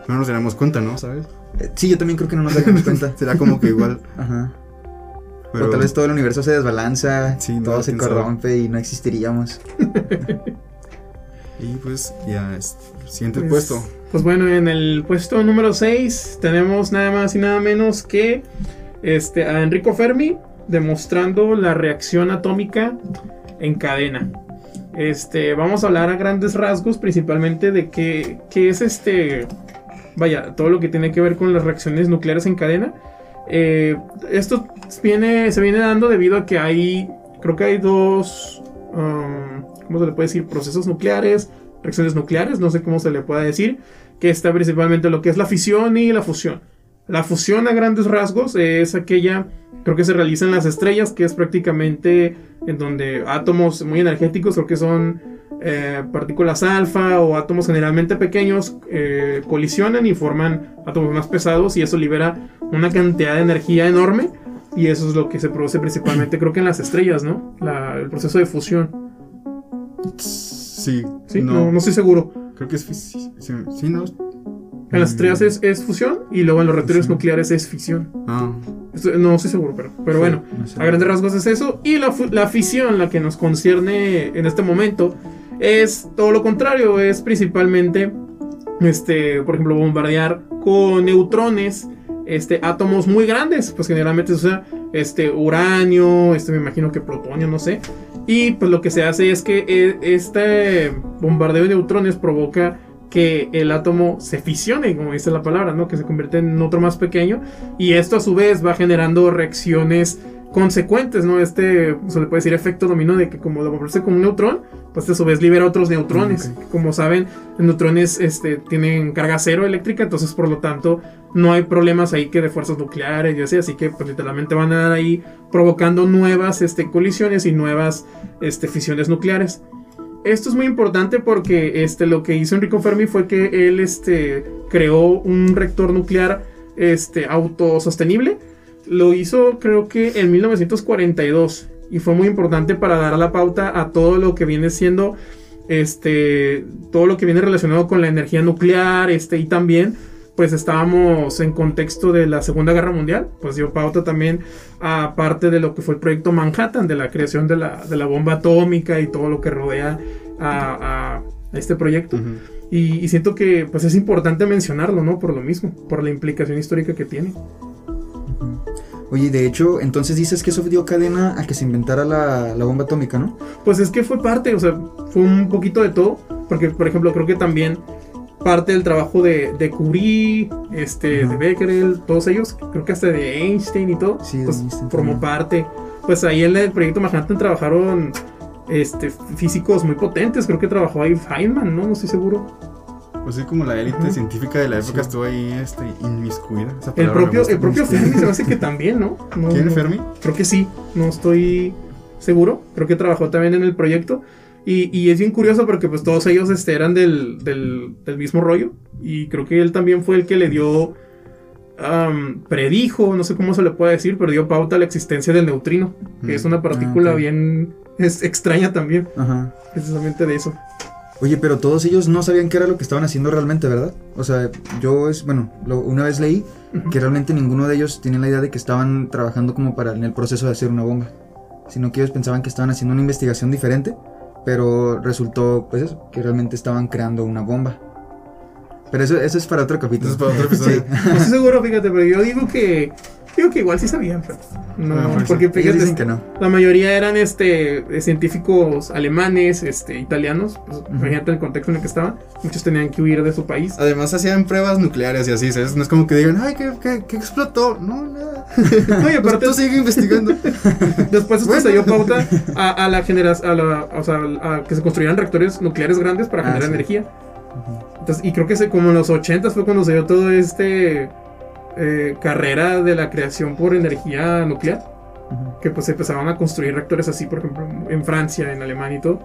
No nos daríamos cuenta, ¿no? ¿Sabes? Eh, sí, yo también creo que no nos daríamos cuenta. *laughs* Será como que igual. Ajá. Pero O tal vez todo el universo se desbalanza, Sí, no, todo se corrompe y no existiríamos. *laughs* Y pues ya es. Siguiente Pues, puesto. Pues bueno, en el puesto número 6 tenemos nada más y nada menos que este, a Enrico Fermi demostrando la reacción atómica en cadena. Este, vamos a hablar a grandes rasgos principalmente de qué, qué es este, vaya, todo lo que tiene que ver con las reacciones nucleares en cadena. Eh, esto viene, se viene dando debido a que hay, creo que hay dos, um, ¿cómo se le puede decir? Procesos nucleares, reacciones nucleares, no sé cómo se le pueda decir, que está principalmente lo que es la fisión y la fusión. La fusión a grandes rasgos es aquella, creo que se realiza en las estrellas, que es prácticamente en donde átomos muy energéticos, creo que son eh, partículas alfa o átomos generalmente pequeños, eh, colisionan y forman átomos más pesados y eso libera una cantidad de energía enorme y eso es lo que se produce principalmente, creo que en las estrellas, ¿no? La- el proceso de fusión. Sí, Sí, no, no estoy seguro. Creo que es sí, sí, no. En las estrellas es, es fusión y luego en los reactores nucleares es fisión. Ah, no estoy seguro, pero, pero bueno, no sé. a grandes rasgos es eso. Y la, la fisión, la que nos concierne en este momento, es todo lo contrario. Es principalmente, este, por ejemplo, bombardear con neutrones, este, átomos muy grandes. Pues generalmente se usa este, uranio, este, me imagino que plutonio, no sé. Y pues lo que se hace es que eh, este bombardeo de neutrones provoca que el átomo se fisione, como dice la palabra, ¿no? Que se convierte en otro más pequeño. Y esto a su vez va generando reacciones consecuentes, ¿no? Este, se le puede decir efecto dominó de que como lo bombardeas con un neutrón, pues a su vez libera otros neutrones. Como saben, los neutrones este, tienen carga cero eléctrica, entonces por lo tanto no hay problemas ahí que de fuerzas nucleares y así, así que pues literalmente van a dar ahí provocando nuevas este, colisiones y nuevas este, fisiones nucleares. Esto es muy importante porque este, lo que hizo Enrico Fermi fue que él este, creó un reactor nuclear este, autosostenible. Lo hizo creo que en 1942 y fue muy importante para dar la pauta a todo lo que viene siendo este, todo lo que viene relacionado con la energía nuclear este, y también pues estábamos en contexto de la Segunda Guerra Mundial, pues dio pauta también a parte de lo que fue el proyecto Manhattan, de la creación de la, de la bomba atómica y todo lo que rodea a, a- este proyecto. Y, y siento que pues es importante mencionarlo, ¿no? Por lo mismo, por la implicación histórica que tiene. Oye, de hecho, entonces dices que eso dio cadena a que se inventara la, la bomba atómica, ¿no? Pues es que fue parte, o sea, fue un poquito de todo, porque por ejemplo creo que también parte del trabajo de, de Curie, este, Ajá. de Becquerel, todos ellos, creo que hasta de Einstein y todo, Sí, pues Einstein formó también. parte. Pues ahí en el proyecto Manhattan trabajaron este, físicos muy potentes, creo que trabajó ahí Feynman, ¿no? No estoy seguro. Pues sí, como la élite Ujú. científica de la época Sí. estuvo ahí este, inmiscuida. El propio, gusta, el propio. Fermi se me hace que también, ¿no? *laughs* No, ¿Quién, no- Fermi? Creo que sí, no estoy seguro. Creo que trabajó también en el proyecto. Y, y es bien curioso porque pues todos ellos este, eran del, del, del mismo rollo. Y creo que él también fue el que le dio, am, predijo, no sé cómo se le puede decir, pero dio pauta a la existencia del neutrino. Que Mm. es una partícula Ah, ok. bien es extraña también, Ajá. precisamente de eso. Oye, pero todos ellos no sabían qué era lo que estaban haciendo realmente, ¿verdad? O sea, yo es, bueno, lo- una vez leí que realmente ninguno de ellos tenía la idea de que estaban trabajando como para en el proceso de hacer una bomba, sino que ellos pensaban que estaban haciendo una investigación diferente, pero resultó, pues eso, que realmente estaban creando una bomba. Pero eso, eso es para otro capítulo. Eso es para otro episodio. *laughs* No estoy seguro, fíjate, pero yo digo que. Digo que igual sí sabían, pero. No, Ah, bueno, porque Ellos fíjate, dicen que no. La mayoría eran este científicos alemanes, este italianos, pues, imagínate el contexto en el que estaban, muchos tenían que huir de su país. Además hacían pruebas nucleares y así, ¿sabes? No es como que digan, ay, ¿qué, qué, qué explotó? No, nada. *laughs* No, y aparte Tú sigue investigando. *laughs* después esto Bueno. se dio pauta a, a la generación, a la, o sea, a que se construyeran reactores nucleares grandes para Ah, generar sí. energía. Entonces, y creo que se, como en los 80 fue cuando se dio todo este eh, carrera de la creación por energía nuclear. Ujú. que pues empezaban a construir reactores así, por ejemplo, en Francia, en Alemania y todo.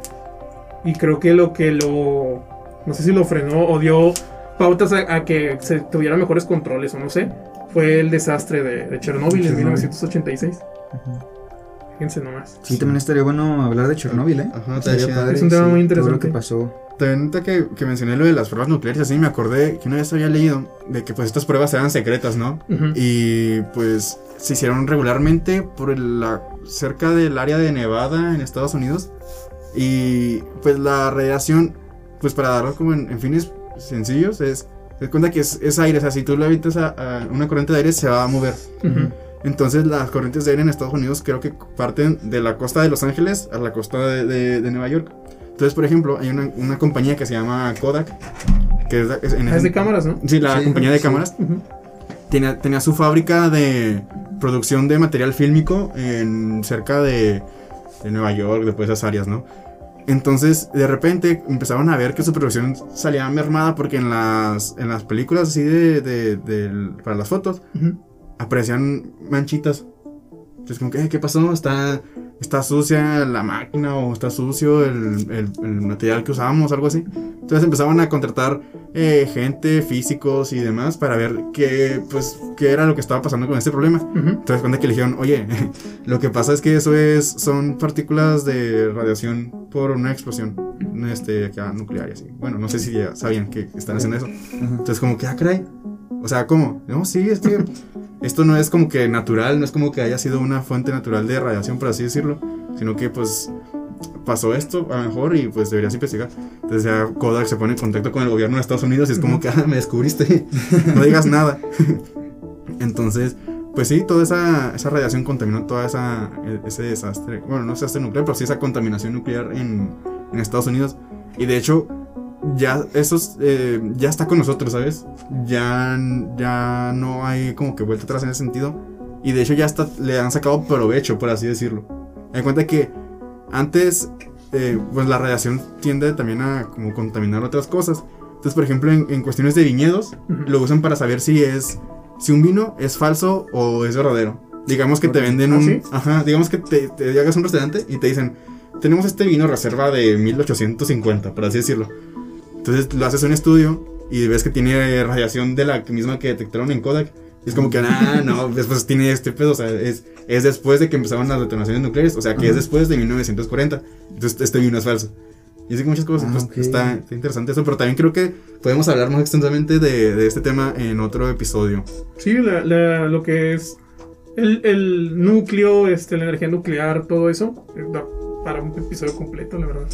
Y creo que lo que lo, no sé si lo frenó o dio pautas a, a que se tuvieran mejores controles o no sé, fue el desastre de, de Chernóbil en Chernóbil. 1986. Ujú. Fíjense nomás. Sí, también estaría bueno hablar de Chernobyl, ¿eh? Ajá, Estaría padre, Es un tema muy Todo lo interesante. que pasó. También que, que mencioné lo de las pruebas nucleares, así me acordé que una vez había leído de que pues estas pruebas eran secretas, ¿no? Y pues se hicieron regularmente por el- la, cerca del área de Nevada en Estados Unidos. Y pues la radiación, pues para darlo como en, en fines sencillos, es, te das cuenta que es, es aire, o sea, si tú le avientas a, a una corriente de aire se va a mover. Ujú. Entonces las corrientes de aire en Estados Unidos creo que parten de la costa de Los Ángeles a la costa de, de- de Nueva York. Entonces, por ejemplo, hay una, una compañía que se llama Kodak. Que es, la- es- en Ah, Es de cámaras, ¿no? Sí, la Sí, compañía de sí. cámaras. Ujú. Tenía, tenía su fábrica de producción de material fílmico en cerca de, de Nueva York, después de esas áreas, ¿no? Entonces, de repente empezaron a ver que su producción salía mermada porque en las, en las películas así de, de- para las fotos. Aparecían manchitas. Entonces, como que, "Eh, ¿qué pasó? ¿Está, está sucia la máquina o está sucio el, el- el material que usábamos, algo así. Entonces empezaban a contratar eh, gente, físicos y demás para ver qué, pues, qué era lo que estaba pasando con este problema. Ujú. Entonces cuando que le dijeron, oye, *laughs* lo que pasa es que eso es, son partículas de radiación por una explosión este, acá, nuclear y así. Bueno, no sé si ya sabían que están haciendo eso. Ajá. Entonces como que, ah, caray. O sea, ¿cómo? No, sí, es que esto no es como que natural, no es como que haya sido una fuente natural de radiación, por así decirlo, sino que pues pasó esto a lo mejor y pues deberías investigar. Entonces ya Kodak se pone en contacto con el gobierno de Estados Unidos y es como que, ah, me descubriste, *laughs* no digas nada. Entonces, pues sí, toda esa, esa radiación contaminó toda esa, e- ese desastre, bueno, no desastre nuclear, pero sí esa contaminación nuclear en, en Estados Unidos. Y de hecho, ya eso es, eh, ya está con nosotros, ¿sabes? Ya, ya no hay como que vuelta atrás en ese sentido. Y de hecho ya hasta le han sacado provecho, por así decirlo. En cuenta que antes, eh, pues la radiación tiende también a como contaminar otras cosas. Entonces, por ejemplo, en, en cuestiones de viñedos, Ujú. lo usan para saber si es, si un vino es falso o es verdadero. Digamos que te venden ¿Ah, un, sí? ajá, digamos que te, te llegas a un restaurante y te dicen, tenemos este vino reserva de 1850, por así decirlo. Entonces lo haces un estudio y ves que tiene radiación de la misma que detectaron en Kodak. Y es como que, ah, no, *laughs* después tiene este pedo, o sea, es, es después de que empezaron las detonaciones nucleares, o sea, que es Ajá. después de 1940. Entonces este vino es falso. Y así que muchas cosas, Ah, pues, ok. está, está interesante eso, pero también creo que podemos hablar más extensamente de, de este tema en otro episodio. Sí, la- la- lo que es el, el núcleo, este, la energía nuclear, todo eso, eh, para un episodio completo, la verdad.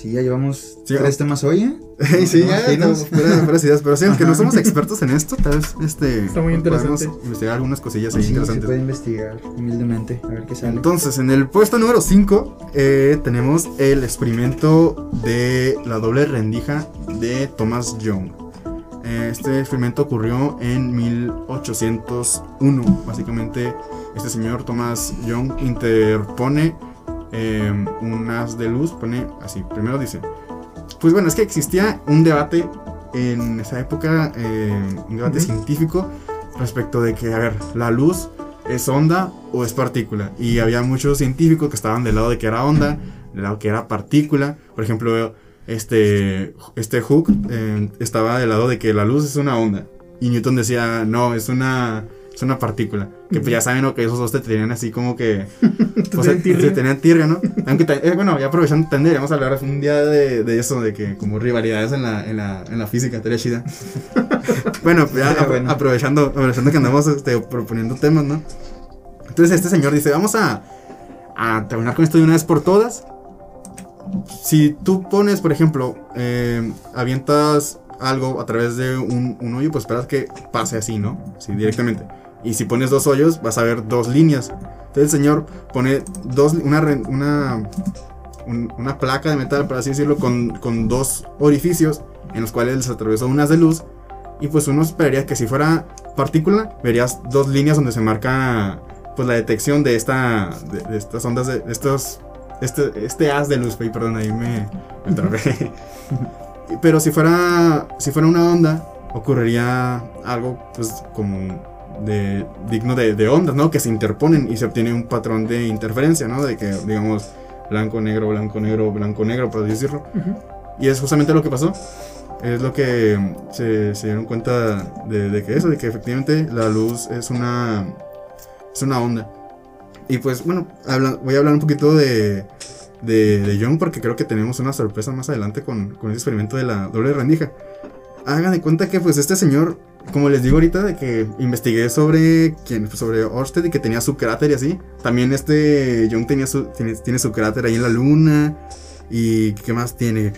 Sí, ya llevamos Sí, tres temas hoy, ¿eh? *laughs* Sí, ¿Te ya, estamos fuera- fuera de ideas, pero sí, aunque no somos expertos en esto, tal vez este, Está muy podemos interesante. investigar algunas cosillas ahí Sí, se interesantes. puede investigar humildemente, a ver qué sale. Entonces, en el puesto número 5 tenemos el experimento de la doble rendija de Thomas Young. Eh, Este experimento ocurrió en 1801. Básicamente, este señor Thomas Young interpone eh, un haz de luz. Pone así: primero dice, pues bueno, es que existía un debate en esa época, eh, un debate científico respecto de que, a ver, la luz es onda o es partícula. Y había muchos científicos que estaban del lado de que era onda, del lado que era partícula. Por ejemplo, este, este Hooke eh, estaba del lado de que la luz es una onda. Y Newton decía, no, es una, es una partícula. Que pues ya saben que esos dos te tenían así como que... *laughs* o sea, se tenían tirria, ¿no? Aunque, eh, bueno, ya aprovechando, tendríamos a hablar un día de, de eso, de que como rivalidades en la, en la, en la física, estaría chida. *laughs* bueno, pues ya apro- bueno. aprovechando, aprovechando que andamos este, proponiendo temas, ¿no? Entonces este señor dice, vamos a, a terminar con esto de una vez por todas. Si tú pones, por ejemplo, eh, avientas algo a través de un, un hoyo, pues esperas que pase así, ¿no? Así directamente. Y si pones dos hoyos, vas a ver dos líneas. Entonces el señor pone dos, una, una, un- una placa de metal, por así decirlo, con, con dos orificios en los cuales se atravesó unas de luz. Y pues uno esperaría que si fuera partícula, verías dos líneas donde se marca pues la detección de esta de, estas ondas de, estos este, este haz de luz, perdón, ahí me, me. *laughs* Pero si fuera si fuera una onda, ocurriría algo pues como de digno de, de ondas, ¿no? Que se interponen y se obtiene un patrón de interferencia, ¿no? De que digamos blanco, negro, blanco, negro, blanco, negro, por decirlo. Ujú. Y es justamente lo que pasó. Es lo que se, se dieron cuenta de, de que eso, de que efectivamente la luz es una, es una onda. Y pues bueno, habla- voy a hablar un poquito de, de, de Young porque creo que tenemos una sorpresa más adelante con, con ese experimento de la doble rendija. Hagan de cuenta que pues este señor, como les digo ahorita, de que investigué sobre quién, sobre Orsted y que tenía su cráter y así. También este Young tenía su, tiene, tiene su cráter ahí en la luna. ¿Y qué más tiene?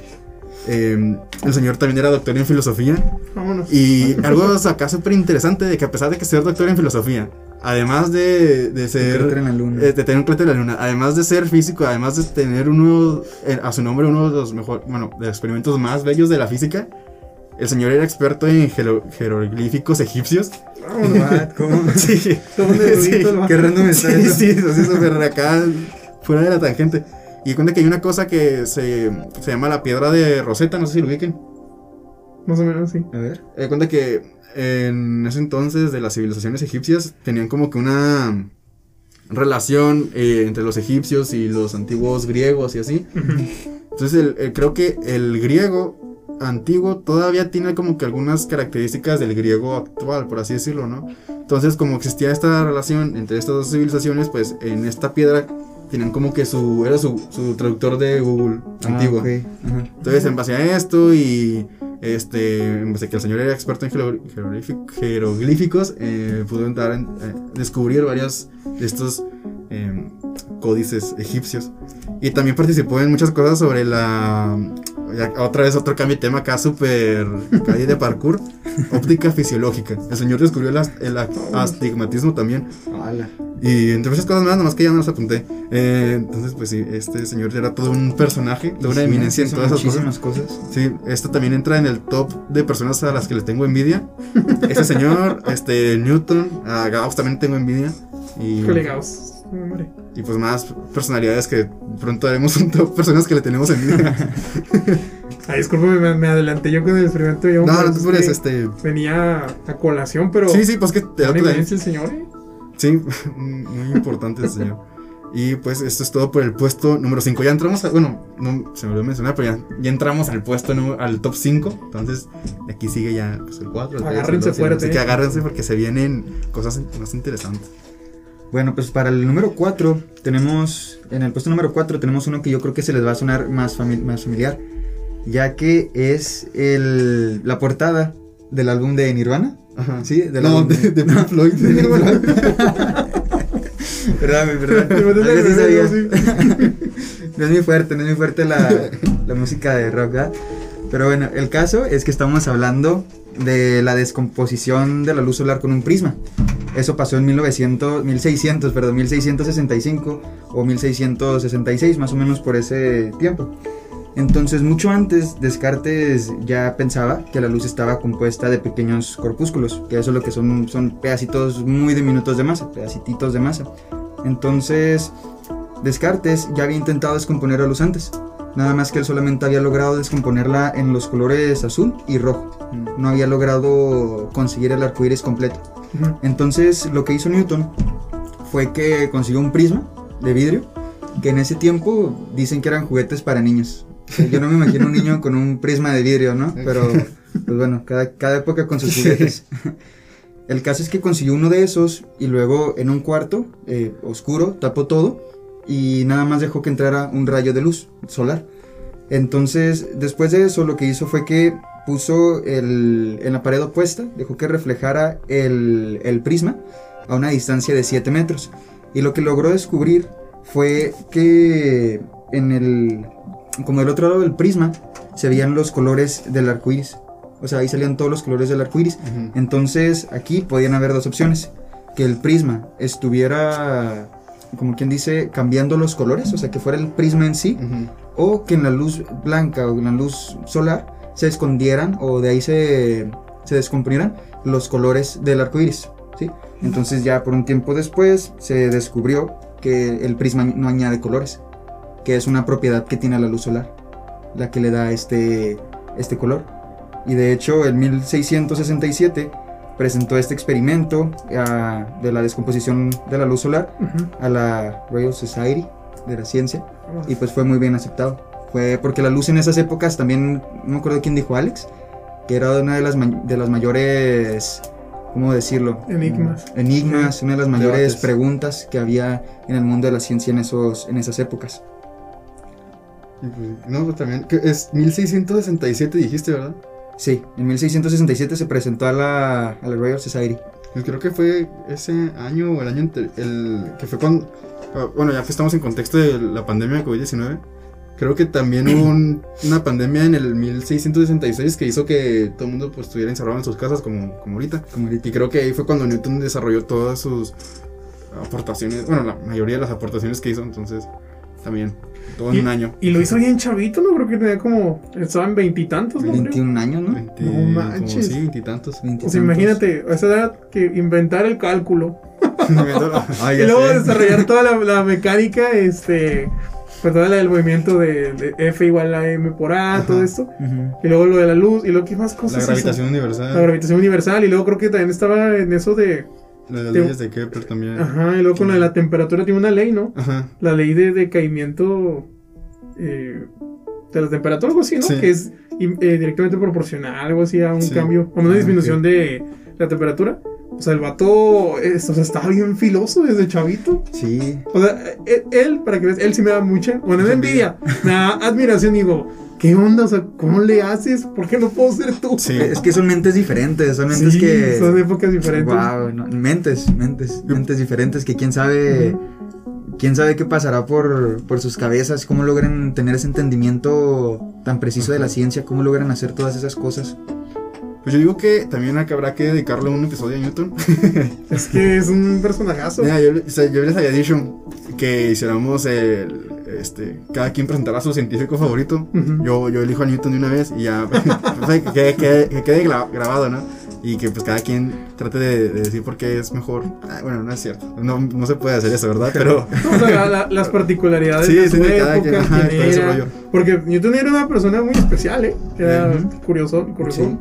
Eh, el señor también era doctor en filosofía. Vámonos. Y algo acá súper interesante de que a pesar de que ser doctor en filosofía, además de, de ser... cráter en la luna. de tener un cráter en la luna, además de ser físico, además de tener uno, eh, a su nombre uno de los mejor, bueno, de los experimentos más bellos de la física, el señor era experto en jero- jeroglíficos egipcios. What? ¿Cómo? *laughs* Sí, *laughs* el vato. Qué random está sí, eso. sí, así súper acá, fuera de la tangente. Y cuenta que hay una cosa que se, se llama la piedra de Rosetta, no sé si lo ubiquen. Más o menos, sí. A ver. Eh, cuenta que en ese entonces de las civilizaciones egipcias tenían como que una relación eh, entre los egipcios y los antiguos griegos y así. Entonces el- el- creo que el griego antiguo todavía tiene como que algunas características del griego actual, por así decirlo, ¿no? Entonces como existía esta relación entre estas dos civilizaciones, pues en esta piedra tenían como que su, era su, su traductor de Google antiguo. Ah. Ajá. Entonces, en base a esto y este, en base a que el señor era experto en jeroglí- jeroglífic- jeroglíficos, eh, pudo entrar en, eh, descubrir varios de estos em, códices egipcios. Y también participó en muchas cosas sobre la. Otra vez otro cambio de tema acá, súper. acá de parkour. *laughs* Óptica fisiológica. El señor descubrió el, astigmatismo también. Y entre muchas cosas más, nomás que ya no las apunté. Eh, entonces, pues sí, este señor era todo un personaje, de una Sí, eminencia en todas esas cosas. Sí, esto también entra en el top de personas a las que le tengo envidia. *laughs* Este señor, este Newton, a Gauss también tengo envidia. Y, Híjole, Gauss. Hombre. y pues más personalidades que pronto haremos un top personas que le tenemos envidia. *laughs* Ay, discúlpame, me, me adelanté yo con el experimento. Yo, no, no te es apures, que este. Venía a colación, pero. Sí, sí, pues que te el señor, ¿eh? Sí, *laughs* muy importante el señor. Y pues esto es todo por el puesto número 5. Ya entramos a, bueno, no se me olvidó mencionar, pero ya, ya entramos al puesto, al top 5. Entonces, aquí sigue ya pues, el 4. El 3, Agárrense el 2, fuerte, Así que agárrense porque se vienen cosas más interesantes. Bueno, pues para el número 4 tenemos, en el puesto número 4 tenemos uno que yo creo que se les va a sonar más, fami- más familiar, ya que es el, la portada del álbum de Nirvana. Ajá. Sí, del no, álbum de, de Pink Floyd. de *laughs* Pink Floyd. *laughs* Perdóname, perdón. *laughs* No es muy fuerte, no es muy fuerte la, la música de rock, ¿verdad? Pero bueno, el caso es que estamos hablando de la descomposición de la luz solar con un prisma. Eso pasó en 1900, 1600, perdón, 1665 o 1666, más o menos por ese tiempo. Entonces, mucho antes, Descartes ya pensaba que la luz estaba compuesta de pequeños corpúsculos, que eso es lo que son, son pedacitos muy diminutos de masa, pedacititos de masa. Entonces, Descartes ya había intentado descomponer la luz antes, nada más que él solamente había logrado descomponerla en los colores azul y rojo. No había logrado conseguir el arco iris completo. Entonces, lo que hizo Newton fue que consiguió un prisma de vidrio, que en ese tiempo dicen que eran juguetes para niños. Yo no me imagino un niño con un prisma de vidrio, ¿no? Pero, pues bueno, cada, cada época con sus juguetes. El caso es que consiguió uno de esos y luego en un cuarto eh, oscuro tapó todo y nada más dejó que entrara un rayo de luz solar. Entonces, después de eso, lo que hizo fue que puso el, en la pared opuesta, dejó que reflejara el, el prisma a una distancia de 7 metros. Y lo que logró descubrir fue que en el, como del otro lado del prisma, se veían los colores del arco iris. O sea, ahí salían todos los colores del arco iris. Entonces, aquí podían haber dos opciones. Que el prisma estuviera, como quien dice, cambiando los colores, o sea, que fuera el prisma en sí, o que en la luz blanca o en la luz solar se escondieran o de ahí se, se descomprimieran los colores del arco iris. ¿sí? Entonces, ya por un tiempo después se descubrió que el prisma no añade colores, que es una propiedad que tiene la luz solar, la que le da este, este color. Y de hecho, en 1667 presentó este experimento ah, de la descomposición de la luz solar a la Royal Society de la ciencia y pues fue muy bien aceptado. Fue porque la luz en esas épocas también, no me acuerdo quién dijo Alex, que era una de las, ma- de las mayores, ¿cómo decirlo? Enigmas. Enigmas, una de las mayores Debates. preguntas que había en el mundo de la ciencia en, esos, en esas épocas. Pues, No, pues también. que es 1667, dijiste, ¿verdad? Sí, en 1667 se presentó a la, a la Royal Society. Pues creo que fue ese año o el año el que fue cuando ah, bueno ya que estamos en contexto de la pandemia de COVID-19 Creo que también hubo un- una pandemia en el 1666 que hizo que todo el mundo pues estuviera encerrado en sus casas como, como ahorita. Como ahorita. Y creo que ahí fue cuando Newton desarrolló todas sus aportaciones, bueno, la mayoría de las aportaciones que hizo, entonces también, todo en un año. Y lo hizo bien chavito, ¿no? Creo que tenía como. Estaba en veintitantos, ¿no? Creo. 21 años, ¿no? Veinte- No como manches. sí, veintitantos. Sea, imagínate, a esa edad que inventar el cálculo *laughs* Ah, y luego sé. desarrollar toda la, la mecánica, este, toda la del movimiento de, de F igual a M por A, Ajá. todo esto. Y luego lo de la luz, y luego qué más cosas. La hizo? gravitación universal. La gravitación universal, y luego creo que también estaba en eso de. Las Te- leyes de Kepler también. Ajá, y luego con lo de la temperatura tiene una ley, ¿no? Ajá. La ley de decaimiento eh, de la temperatura, algo así, ¿no? Sí. Que es eh, directamente proporcional, algo así, a un Sí. cambio, a una Ah, disminución de la temperatura. O sea, el vato es- o sea, estaba bien filoso desde chavito. Sí. O sea, él, él, para que veas, él sí me da mucha, bueno, me envidia, me da admiración. Digo, ¿qué onda? O sea, ¿cómo le haces? ¿Por qué no puedo ser tú? Sí. Es que son mentes diferentes, son mentes Sí, que... son épocas diferentes. Wow, no, mentes, mentes, mentes diferentes que quién sabe, quién sabe qué pasará por, por sus cabezas, cómo logran tener ese entendimiento tan preciso de la ciencia, cómo logran hacer todas esas cosas. Pues yo digo que también habrá que dedicarle un episodio a Newton. *laughs* Es que es un personajazo. Mira, yo, o sea, yo les había dicho que hiciéramos el. Este, cada quien presentará a su científico favorito. Yo, yo elijo a Newton de una vez y ya. *laughs* pues, que, quede- que- que quede gra- grabado, ¿no? Y que pues cada quien trate de, de decir por qué es mejor. Ah, bueno, no es cierto. No, no se puede hacer eso, ¿verdad? Pero. *laughs* O sea, la- la- las particularidades Sí, de sí, de cada época, quien, ajá, era. Porque Newton era una persona muy especial, ¿eh? Era curioso, curioso. Sí.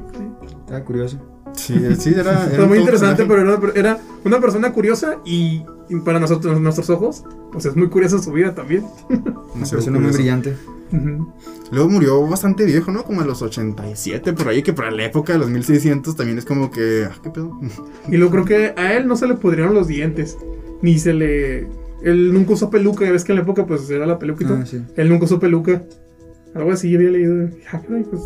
Era curioso. Sí, sí, era. *laughs* era muy interesante, pero era, era una persona curiosa y, y para nosotros, nuestros ojos, pues es muy curiosa su vida también. *laughs* Sé, Persona muy brillante. Luego murió bastante viejo, ¿no? Como a los 87, por ahí, que para la época de los 1600 también es como que. ah, ¿Qué pedo? Y luego creo que a él no se le pudrieron los dientes, ni se le... Él nunca usó peluca, ya ves que en la época pues era la todo. Ah, sí. Él nunca usó peluca. Algo así había leído. Ah, pues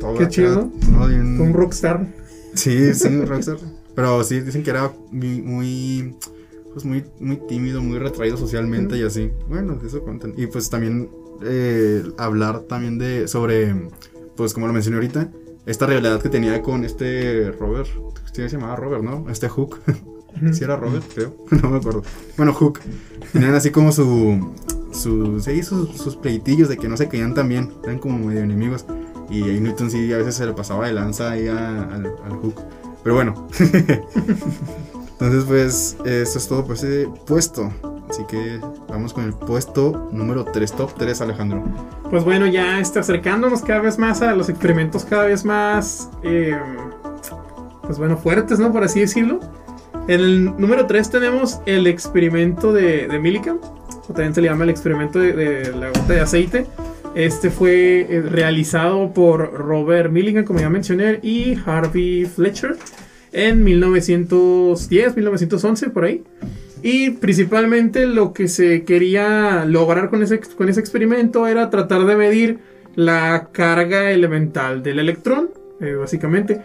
Todo Qué acá, chido. bien- fue un rockstar. Sí, sí, un rockstar. *laughs* Pero sí, dicen que era muy, muy, pues muy, muy tímido, muy retraído socialmente y así. Bueno, eso cuentan. Y pues también eh, hablar también de, sobre, pues como lo mencioné ahorita, esta rivalidad que tenía con este Robert. Sí, se llamaba Robert, ¿no? Este Hook. Sí era Robert, creo. *laughs* No me acuerdo. Bueno, Hook. Tenían así como su... su sí, sus, sus pleitillos de que no se caían tan bien. Eran como medio enemigos. Y ahí Newton sí a veces se le pasaba de lanza ahí a- al, al Hook. Pero bueno. *laughs* Entonces pues eso es todo por ese puesto. Así que vamos con el puesto número 3, top 3 Alejandro. Pues bueno, ya está acercándonos cada vez más a los experimentos cada vez más, eh, pues bueno, fuertes, ¿no? Por así decirlo. En el número 3 tenemos el experimento de, de Millikan, o también se le llama el experimento de, de la gota de aceite. Este fue eh, realizado por Robert Millikan, como ya mencioné, y Harvey Fletcher en 1910, 1911, por ahí. Y principalmente lo que se quería lograr con ese, con ese experimento era tratar de medir la carga elemental del electrón, eh, básicamente.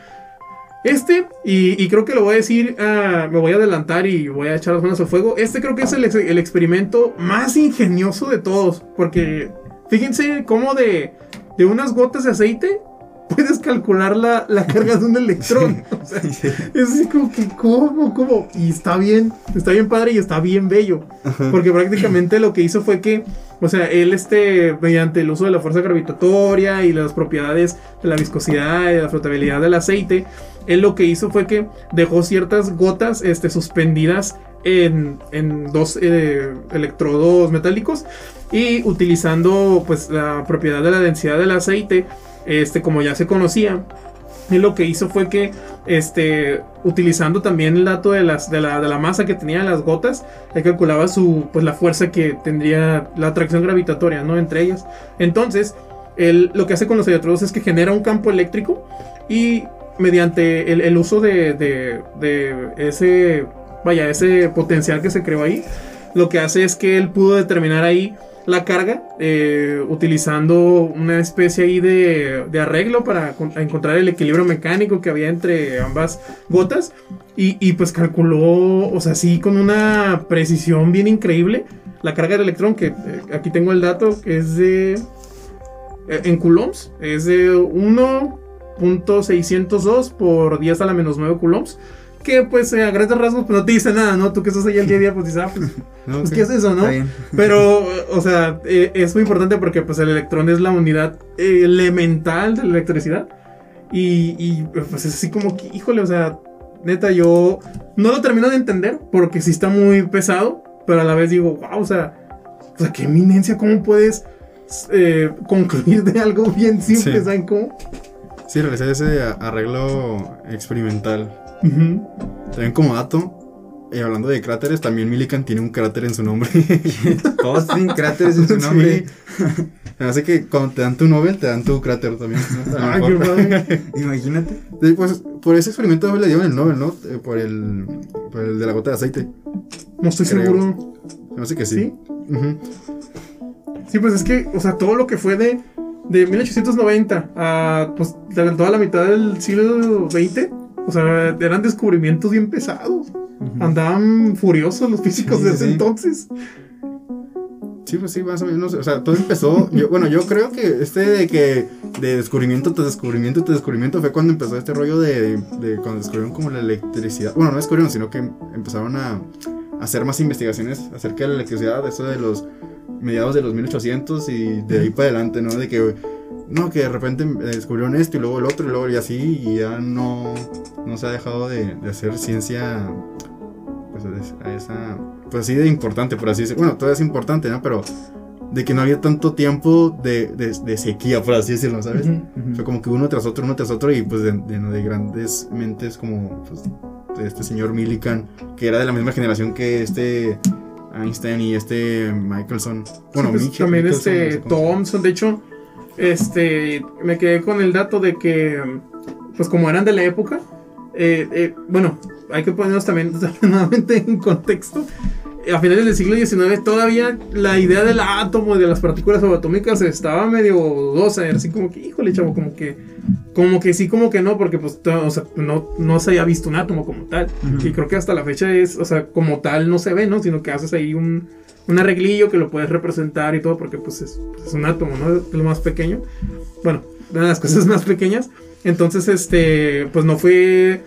Este, y, creo que lo voy a decir, ah, me voy a adelantar y voy a echar las manos al fuego. Este creo que es el experimento más ingenioso de todos, porque fíjense cómo de, de unas gotas de aceite *laughs* puedes calcular la, la carga de un electrón. O sea, es así como que, ¿cómo? ¿Cómo? Y está bien, está bien padre y está bien bello. Porque prácticamente lo que hizo fue que, o sea, él, este, mediante el uso de la fuerza gravitatoria y las propiedades de la viscosidad y de la flotabilidad del aceite, él lo que hizo fue que dejó ciertas gotas, este, suspendidas en, en dos eh, electrodos metálicos y utilizando, pues, la propiedad de la densidad del aceite, este, como ya se conocía, y lo que hizo fue que, este, utilizando también el dato de, las, de, la, de la masa que tenían las gotas, él calculaba su, pues, la fuerza que tendría la atracción gravitatoria, ¿no? Entre ellas. Entonces, él lo que hace con los electrodos es que genera un campo eléctrico y mediante el, el uso de, de, de ese, vaya, ese potencial que se creó ahí, lo que hace es que él pudo determinar ahí la carga eh, utilizando una especie ahí de, arreglo para con- encontrar el equilibrio mecánico que había entre ambas gotas y, y, pues calculó, o sea, sí, con una precisión bien increíble la carga del electrón que eh, aquí tengo el dato que es de eh, en coulombs es de 1.602 por 10 a la menos 9 coulombs. Que pues a grandes rasgos pues, no te dice nada, ¿no? Tú que estás ahí el día a día, pues dices, ah, pues, *laughs* pues. ¿qué es eso, no? *laughs* Pero, o sea, eh, es muy importante porque pues el electrón es la unidad elemental de la electricidad. Y, y, pues es así como que, híjole, o sea, neta, yo no lo termino de entender porque sí está muy pesado, pero a la vez digo, wow, o sea, o sea, qué eminencia, ¿cómo puedes eh, concluir de algo bien simple, Sí. ¿saben cómo? Sí, realicé ese arreglo experimental. Ujú. También como dato, eh, hablando de cráteres, también Millikan tiene un cráter en su nombre. *laughs* Todos tienen cráteres en su *laughs* nombre. Sí. Así que cuando te dan tu Nobel, te dan tu cráter también. *laughs* ¿no? Qué padre. Imagínate. Sí, pues, por ese experimento le dieron el Nobel, ¿no? Eh, Por el, por el de la gota de aceite. No estoy Creo. seguro. Me parece que sí. ¿Sí? Pues es que, o sea, todo lo que fue de, de 1890 a pues toda la mitad del siglo XX, o sea, eran descubrimientos bien pesados. Andaban furiosos los físicos Sí, de ese sí. entonces. Sí, pues sí, más o menos. O sea, todo empezó. Yo, bueno, yo creo que este de que de descubrimiento tras descubrimiento tras descubrimiento fue cuando empezó este rollo de, de cuando descubrieron como la electricidad. Bueno, no descubrieron, sino que empezaron a, a hacer más investigaciones acerca de la electricidad, eso de los mediados de los 1800 y de ahí para adelante, ¿no? De que, no, que de repente descubrieron esto y luego el otro y luego y así y ya no, no se ha dejado de, de hacer ciencia, pues a esa, pues así de importante, por así decirlo. Bueno, todavía es importante, ¿no? Pero de que no había tanto tiempo de, de, de sequía, por así decirlo, ¿sabes? Fue como que uno tras otro, uno tras otro, y pues de, de, de grandes mentes como pues, de este señor Millikan, que era de la misma generación que este Einstein y este Michelson. Bueno, Sí, pues, también Michelson, no este sé llama. Thompson, de hecho, este me quedé con el dato de que, pues como eran de la época, eh, eh, bueno, hay que ponernos también *laughs* nuevamente en contexto. A finales del siglo XIX todavía la idea del átomo y de las partículas subatómicas estaba medio dudosa, era así como que, híjole, chavo, como que, como que sí, como que no, porque pues, o sea, no, no se había visto un átomo como tal. Y creo que hasta la fecha es, o sea, como tal no se ve, ¿no? Sino que haces ahí un, un arreglillo que lo puedes representar y todo, porque pues es, un átomo, ¿no? Es lo más pequeño. Bueno, una de las cosas *laughs* más pequeñas. Entonces, este, pues no fue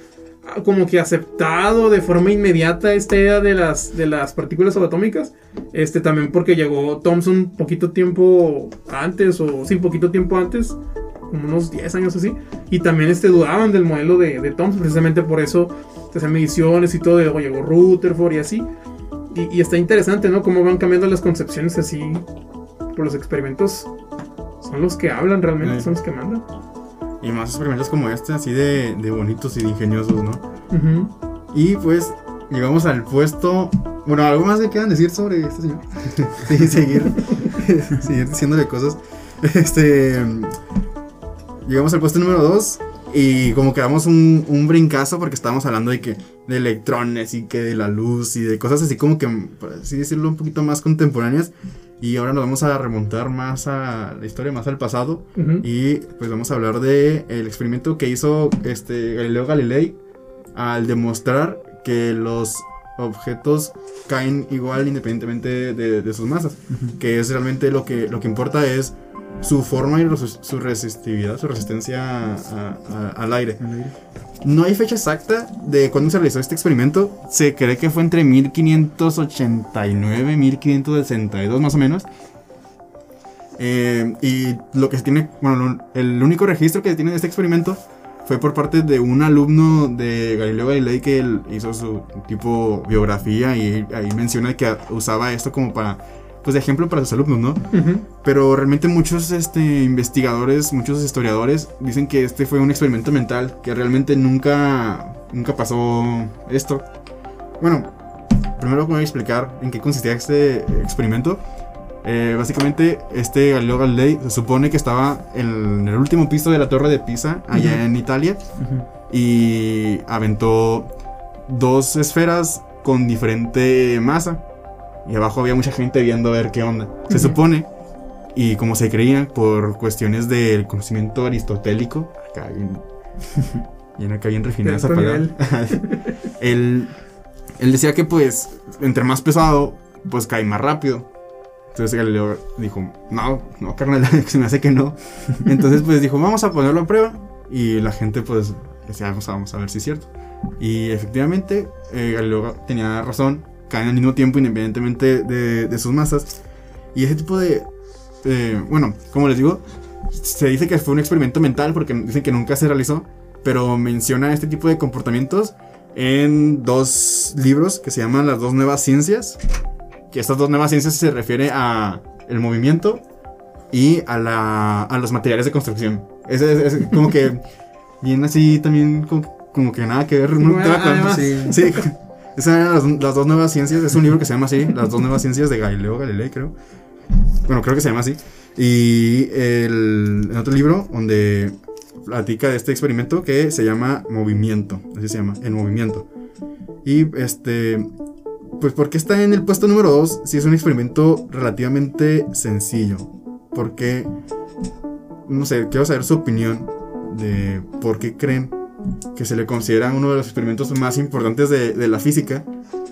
como que aceptado de forma inmediata esta idea de las, de las partículas subatómicas. Este, también porque llegó Thomson poquito tiempo antes, o sí, poquito tiempo antes, como unos 10 años así. Y también este, dudaban del modelo de, de Thomson, precisamente por eso hacían mediciones y todo, y luego llegó Rutherford y así. Y, y está interesante, ¿no? Cómo van cambiando las concepciones así. Por los experimentos son los que hablan realmente, Sí. son los que mandan. Y más experimentos como este, así de, de bonitos y de ingeniosos, ¿no? Y pues llegamos al puesto. Bueno, ¿algo más que quieran decir sobre este señor? *laughs* sí, seguir, *laughs* seguir diciéndole cosas. Este. Llegamos al puesto número 2. Y como que damos un, un brincazo porque estábamos hablando de que de electrones y que de la luz y de cosas así como que, por así decirlo, un poquito más contemporáneas. Y ahora nos vamos a remontar más a la historia, más al pasado. Y pues vamos a hablar de el experimento que hizo este Galileo Galilei al demostrar que los objetos caen igual independientemente de, de sus masas. Que es realmente lo que, lo que importa es su forma y su resistividad, su resistencia a- a- al aire. No hay fecha exacta de cuándo se realizó este experimento. Se cree que fue entre 1589 y 1562 más o menos. Eh, y lo que se tiene, bueno, el único registro que se tiene de este experimento fue por parte de un alumno de Galileo Galilei que él hizo su tipo biografía y ahí menciona que usaba esto como para, pues de ejemplo para sus alumnos, ¿no? Ujú. Pero realmente muchos este, investigadores, muchos historiadores dicen que este fue un experimento mental, que realmente nunca, nunca pasó esto. Bueno, primero voy a explicar en qué consistía este experimento. Eh, básicamente, este Galileo Galilei se supone que estaba en el último piso de la torre de Pisa, allá en Italia, y aventó dos esferas con diferente masa. Y abajo había mucha gente viendo a ver qué onda. Se supone, y como se creía, por cuestiones del conocimiento aristotélico, acá bien, *laughs* bien acá bien refinada esa palabra. *laughs* él, él decía que pues, entre más pesado, pues cae más rápido. Entonces Galileo dijo, no, no, carnal, *laughs* se me hace que no. Entonces pues dijo, vamos a ponerlo a prueba. Y la gente pues decía, vamos vamos a ver si es cierto. Y efectivamente eh, Galileo tenía razón, caen al mismo tiempo independientemente de, de sus masas. Y ese tipo de, eh, bueno, como les digo, se dice que fue un experimento mental porque dicen que nunca se realizó, pero menciona este tipo de comportamientos en dos libros que se llaman Las dos nuevas ciencias, que estas dos nuevas ciencias se refiere a el movimiento y a, la, a los materiales de construcción. Es, es- es como que *laughs* bien así también como, como que nada que ver. ¿no? Bueno, además- sí, sí. *laughs* Esas eran las, las dos nuevas ciencias. Es un libro que se llama así, Las dos nuevas ciencias de Galileo Galilei, creo. Bueno, creo que se llama así. Y el, el otro libro donde platica de este experimento que se llama Movimiento. Así se llama, El Movimiento. Y este, pues porque está en el puesto número 2 si es un experimento relativamente sencillo. Porque, no sé, quiero saber su opinión de por qué creen que se le considera uno de los experimentos más importantes de, la física.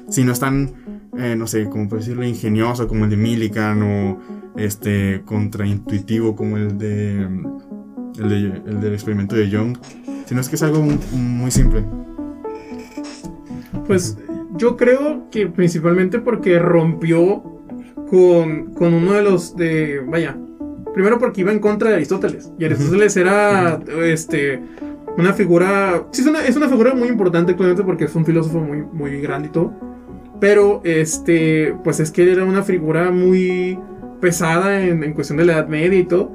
Si no es tan, eh, no sé, como por decirlo, ingenioso como el de Millikan o este, contraintuitivo como el de, el de el del experimento de Young. Sino es que es algo mu- muy simple. Pues yo creo que principalmente porque rompió con, con uno de los de. Vaya. Primero porque iba en contra de Aristóteles. Y Aristóteles era este. Una figura. Sí, es una, es una figura muy importante, claramente, porque es un filósofo muy, muy grande y todo. Pero este. Pues es que él era una figura muy pesada en, en cuestión de la Edad Media y todo.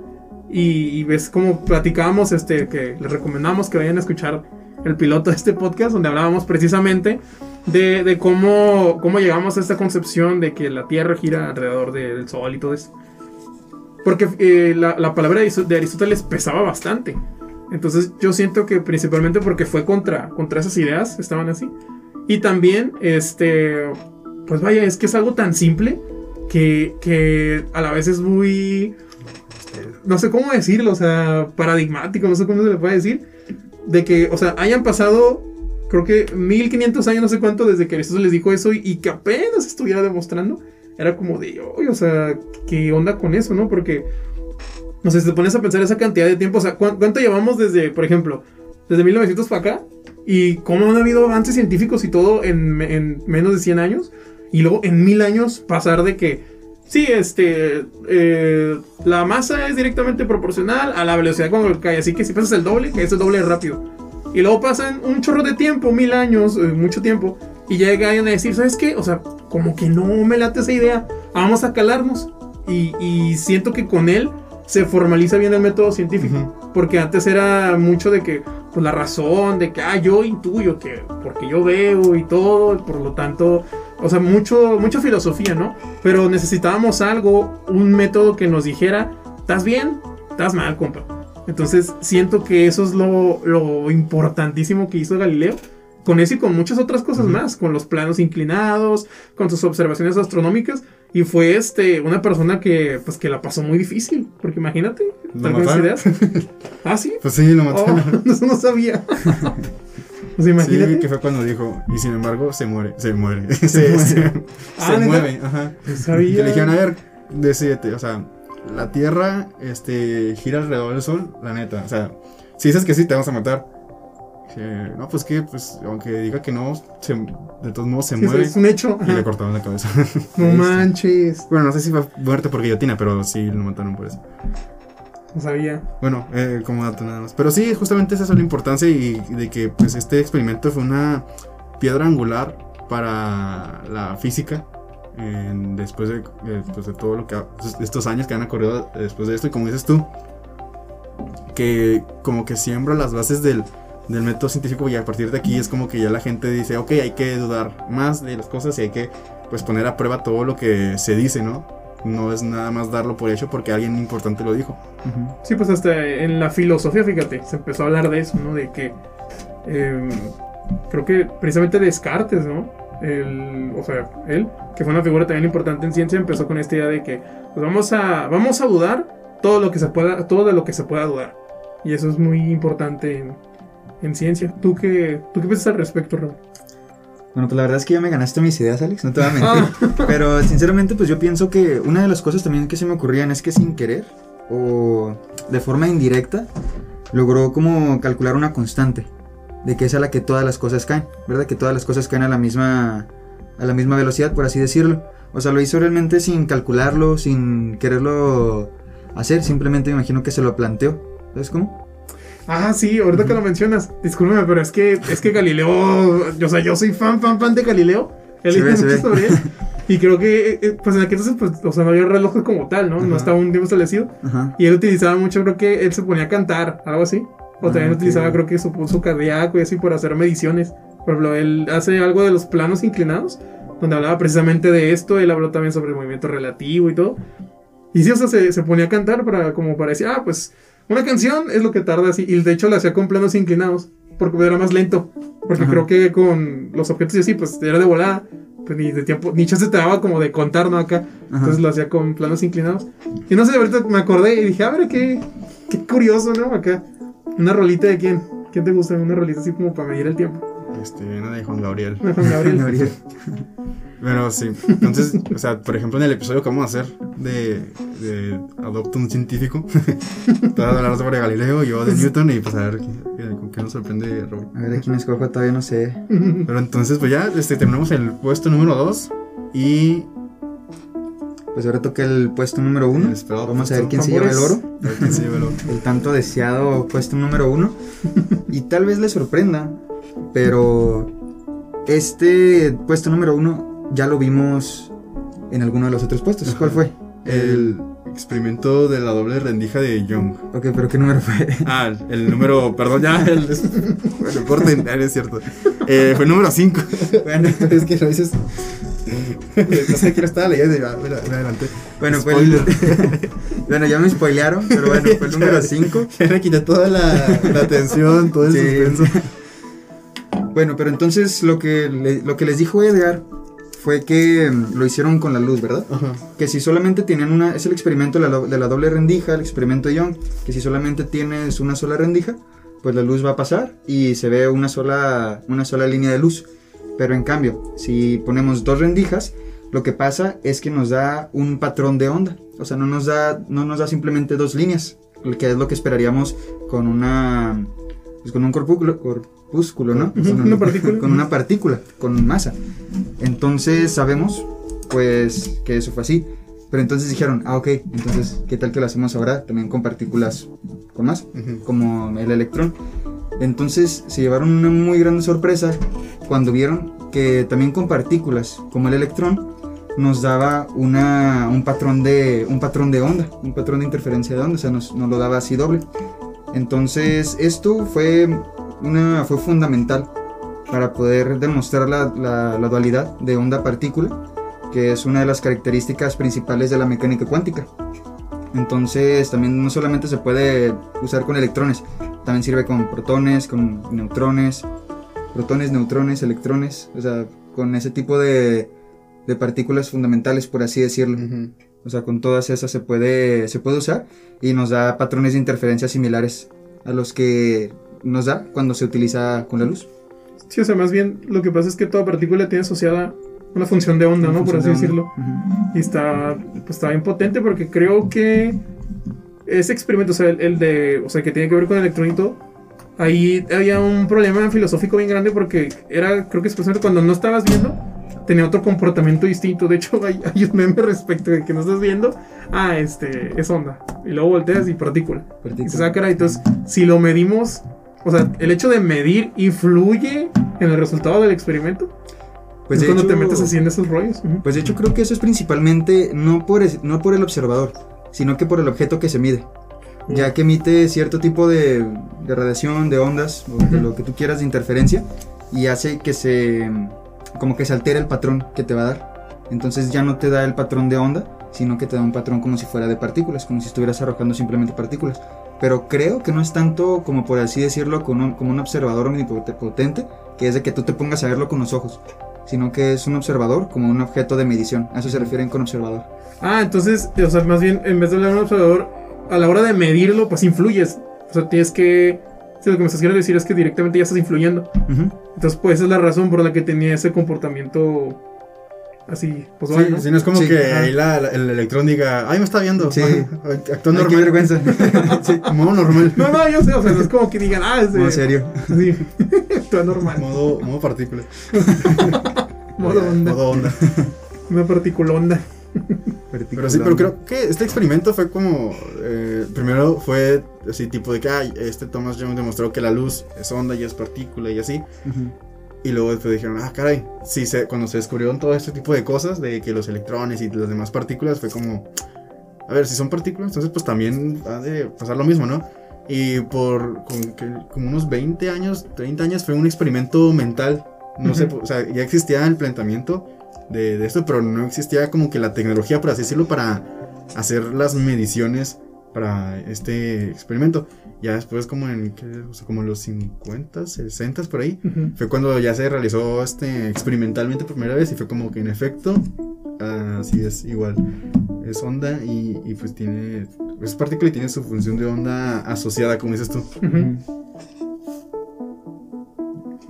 Y, y ves como platicábamos, este, que les recomendamos que vayan a escuchar el piloto de este podcast, donde hablábamos precisamente de, de cómo, cómo llegamos a esta concepción de que la Tierra gira alrededor de- del Sol y todo eso. Porque eh, la, la palabra de Aristóteles pesaba bastante. Entonces yo siento que principalmente porque fue contra, contra esas ideas, estaban así. Y también, este, pues vaya, es que es algo tan simple que, que a la vez es muy, no sé cómo decirlo, o sea, paradigmático, no sé cómo se le puede decir, de que, o sea, hayan pasado, creo que 1500 años, no sé cuánto, desde que Aristóteles dijo eso y, que apenas estuviera demostrando, era como de, "Oye, o sea, ¿qué onda con eso, no? Porque, no sé, si te pones a pensar esa cantidad de tiempo, o sea, ¿cuán- ¿cuánto llevamos desde, por ejemplo, desde 1900 para acá? Y cómo han habido avances científicos y todo en, me- en menos de 100 años. Y luego en mil años pasar de que, sí, este, eh, la masa es directamente proporcional a la velocidad cuando cae. Así que si pasas el doble, que es el doble rápido. Y luego pasan un chorro de tiempo, mil años, eh, mucho tiempo. Y llegan a decir, ¿sabes qué? O sea, como que no me late esa idea. Vamos a calarnos. Y, y siento que con él se formaliza bien el método científico. Porque antes era mucho de que, pues la razón, de que, ah, yo intuyo que, porque yo veo y todo, y por lo tanto, o sea, mucho, mucha filosofía, ¿no? Pero necesitábamos algo, un método que nos dijera, ¿estás bien? ¿Estás mal, compa? Entonces, siento que eso es lo, lo importantísimo que hizo Galileo. Con eso y con muchas otras cosas más, con los planos inclinados, con sus observaciones astronómicas. Y fue este, una persona que, pues, que la pasó muy difícil. Porque imagínate, ¿Lo tal con esas mataron? ideas. *laughs* Ah, sí. Pues sí, lo Oh, *laughs* mataron. eso no sabía. *laughs* Pues imagínate. Sí, que fue cuando dijo, y sin embargo se muere, se muere, se, se, Ah, se mueve, ajá. No sabía. Que le dijeron, a ver, decídete, o sea, la Tierra este, gira alrededor del Sol, la neta, o sea, si dices que sí, te vamos a matar. Dice, no, pues que, pues, aunque diga que no, se- de todos modos se Sí, muere. Es un hecho. Y le cortaron la cabeza. *laughs* No manches. bueno, no sé si fue muerte por guillotina, pero sí lo mataron por eso. No sabía. Bueno, eh, como dato nada más. Pero sí, justamente esa es la importancia y, y de que pues este experimento fue una piedra angular para la física. En- después, de, eh, después de todo lo que ha- estos años que han ocurrido después de esto y como dices tú que como que siembra las bases del, del método científico y a partir de aquí es como que ya la gente dice ok hay que dudar más de las cosas y hay que pues poner a prueba todo lo que se dice no no es nada más darlo por hecho porque alguien importante lo dijo Ujú. Sí, pues hasta en la filosofía, fíjate, se empezó a hablar de eso, ¿no? De que. em, creo que precisamente Descartes, ¿no? El, o sea, él, que fue una figura también importante en ciencia, empezó con esta idea de que pues vamos a, vamos a dudar todo lo que se pueda, todo de lo que se pueda dudar. Y eso es muy importante en, en ciencia. ¿Tú qué, ¿Tú qué piensas al respecto, Raúl? Bueno, pues la verdad es que ya me ganaste mis ideas, Alex, no te voy a mentir. *laughs* Pero sinceramente, pues yo pienso que una de las cosas también que se me ocurrían es que sin querer o de forma indirecta logró como calcular una constante de que es a la que todas las cosas caen, ¿verdad? Que todas las cosas caen a la misma a la misma velocidad, por así decirlo. O sea, lo hizo realmente sin calcularlo, sin quererlo hacer, simplemente me imagino que se lo planteó. ¿Sabes cómo? Ah, sí, ahorita que lo mencionas. Discúlpeme, pero es que, es que Galileo. O sea, yo soy fan, fan, fan de Galileo. Él dice mucho sobre él. *laughs* Y creo que, eh, pues en aquel entonces, pues, o sea, no había relojes como tal, ¿no? No estaba un tiempo establecido. Ajá. Y él utilizaba mucho, creo que él se ponía a cantar, algo así. O Ah, también ok. utilizaba, creo que su pulso cardíaco y así por hacer mediciones. Por ejemplo, él hace algo de los planos inclinados, donde hablaba precisamente de esto. Él habló también sobre el movimiento relativo y todo. Y sí, o sea, se, se ponía a cantar para, como para decir, ah, pues, una canción es lo que tarda así. Y de hecho lo hacía con planos inclinados, porque era más lento. Porque Ajá. creo que con los objetos y así, pues era de volada. Pues ni de tiempo, ni chance te daba como de contar, ¿no? Acá. Ajá. Entonces lo hacía con planos inclinados. Y no sé, ahorita me acordé y dije, a ver, qué, qué curioso, ¿no? Acá. Una rolita de quién. ¿Quién te gusta? Una rolita así como para medir el tiempo. Este, una de Juan Gabriel. Una Juan Gabriel. *laughs* Gabriel. Pero sí, entonces, o sea, por ejemplo, en el episodio que vamos a hacer de, de Adopta un científico, *laughs* te vas a hablar sobre Galileo, yo de Newton y pues a ver qué- qué- con qué nos sorprende Robin. A ver, ¿a quién escojo? Todavía no sé. Pero entonces, pues ya este, terminamos el puesto número 2 y Pues ahora toca el puesto número uno. Vamos a ver quién se lleva el oro. el tanto deseado puesto número uno. Y tal vez le sorprenda, pero este puesto número uno ya lo vimos en alguno de los otros puestos. ¿Cuál fue? El experimento de la doble rendija de Young. Ok, pero ¿qué número fue? Ah, el, número, perdón, ya, el, bueno, corten, ah, es cierto. Eh, fue el número 5. bueno, es que lo dices. *laughs* No sé quién estaba leyendo y ya, me, me adelanté. bueno, fue el- Spoiler. *laughs* bueno, ya me spoilearon, pero bueno, fue el número *laughs* 5. Ya le quité toda la, la tensión, todo el Sí. suspenso. Bueno, pero entonces lo que, le- lo que les dijo Edgar fue que mm, lo hicieron con la luz, ¿verdad? Ajá. Que si solamente tienen una, es el experimento de la, de la doble rendija, el experimento de Young, que si solamente tienes una sola rendija, pues la luz va a pasar y se ve una sola, una sola línea de luz. Pero en cambio, si ponemos dos rendijas, lo que pasa es que nos da un patrón de onda. O sea, no nos da, no nos da simplemente dos líneas, que es lo que esperaríamos con una, pues con un corpúsculo, corpúsculo ¿no? Con una partícula. Con una partícula, con masa. Entonces sabemos, pues, que eso fue así. Pero entonces dijeron, ah, ok, entonces, ¿qué tal que lo hacemos ahora también con partículas con masa? Ujú. como el electrón. Entonces se llevaron una muy grande sorpresa cuando vieron que también con partículas como el electrón nos daba una, un, patrón de, un patrón de onda, un patrón de interferencia de onda, o sea, nos, nos lo daba así doble. Entonces esto fue, una, fue fundamental para poder demostrar la, la- la dualidad de onda-partícula, que es una de las características principales de la mecánica cuántica. Entonces también no solamente se puede usar con electrones, también sirve con protones, con neutrones, protones, neutrones, electrones, o sea, con ese tipo de, de partículas fundamentales, por así decirlo. Ujú. O sea, con todas esas se puede, se puede usar y nos da patrones de interferencia similares a los que nos da cuando se utiliza con la luz. Sí, o sea, más bien lo que pasa es que toda partícula tiene asociada una función de onda, ¿no? Por así de decirlo. onda. Ujú. Y está, pues, está bien potente porque creo que ese experimento, o sea, el, el de, o sea, que tiene que ver con el electronito, ahí había un problema filosófico bien grande porque era, creo que es precisamente cuando no estabas viendo, tenía otro comportamiento distinto. De hecho, *laughs* hay, hay un meme respecto de que no estás viendo, ah, este, es onda. Y luego volteas y partícula. Y Partícula. se saca, entonces, si lo medimos, o sea, el hecho de medir influye en el resultado del experimento. Pues es de cuando te hecho- metes así en esos rollos. Ujú. Pues de hecho creo que eso es principalmente no por, no por el observador, sino que por el objeto que se mide. Ya que emite cierto tipo de, de radiación, de ondas, o de lo que tú quieras de interferencia, y hace que se, como que se altere el patrón que te va a dar. Entonces ya no te da el patrón de onda, sino que te da un patrón como si fuera de partículas, como si estuvieras arrojando simplemente partículas. Pero creo que no es tanto como por así decirlo, con un- como un observador omnipotente, que es de que tú te pongas a verlo con los ojos, sino que es un observador como un objeto de medición. A eso se refieren con observador. Ah, entonces, o sea, más bien, en vez de hablar de un observador, a la hora de medirlo, pues influyes. O sea, tienes que Sí, lo que me estás queriendo decir es que directamente ya estás influyendo. Entonces, pues esa es la razón por la que tenía ese comportamiento así, pues Sí, bueno. si no es como Sí, que ahí la, la- el electrón diga, ay, me está viendo. Sí. Actúa Ay, qué normal. vergüenza. *laughs* Sí, modo normal. No, no, yo sé, o sea, no es como que digan, ah, es de. No, serio. Sí, *laughs* todo normal. Modo, modo partícula. *laughs* Modo onda. Modo onda. Una particulonda. Pero sí, pero creo que este experimento fue como. eh, primero fue así, tipo de que, ay, este Thomas Young demostró que la luz es onda y es partícula y así. Ujú. Y luego después dijeron, ah, caray. Sí, se, cuando se descubrieron todo este tipo de cosas, de que los electrones y las demás partículas, fue como. A ver, si son partículas, entonces pues también ha de pasar lo mismo, ¿no? Y por como, que- como unos 20 años, 30 años, fue un experimento mental. No sé, Ujú. o sea, ya existía el planteamiento de, de esto, pero no existía como que la tecnología, por así decirlo, para hacer las mediciones para este experimento. Ya después, como en ¿qué? O sea, como en los 50, 60 por ahí, Ujú. fue cuando ya se realizó este experimentalmente por primera vez y fue como que en efecto, así es igual. Es onda y, y pues tiene, es partícula y tiene su función de onda asociada, como dices tú.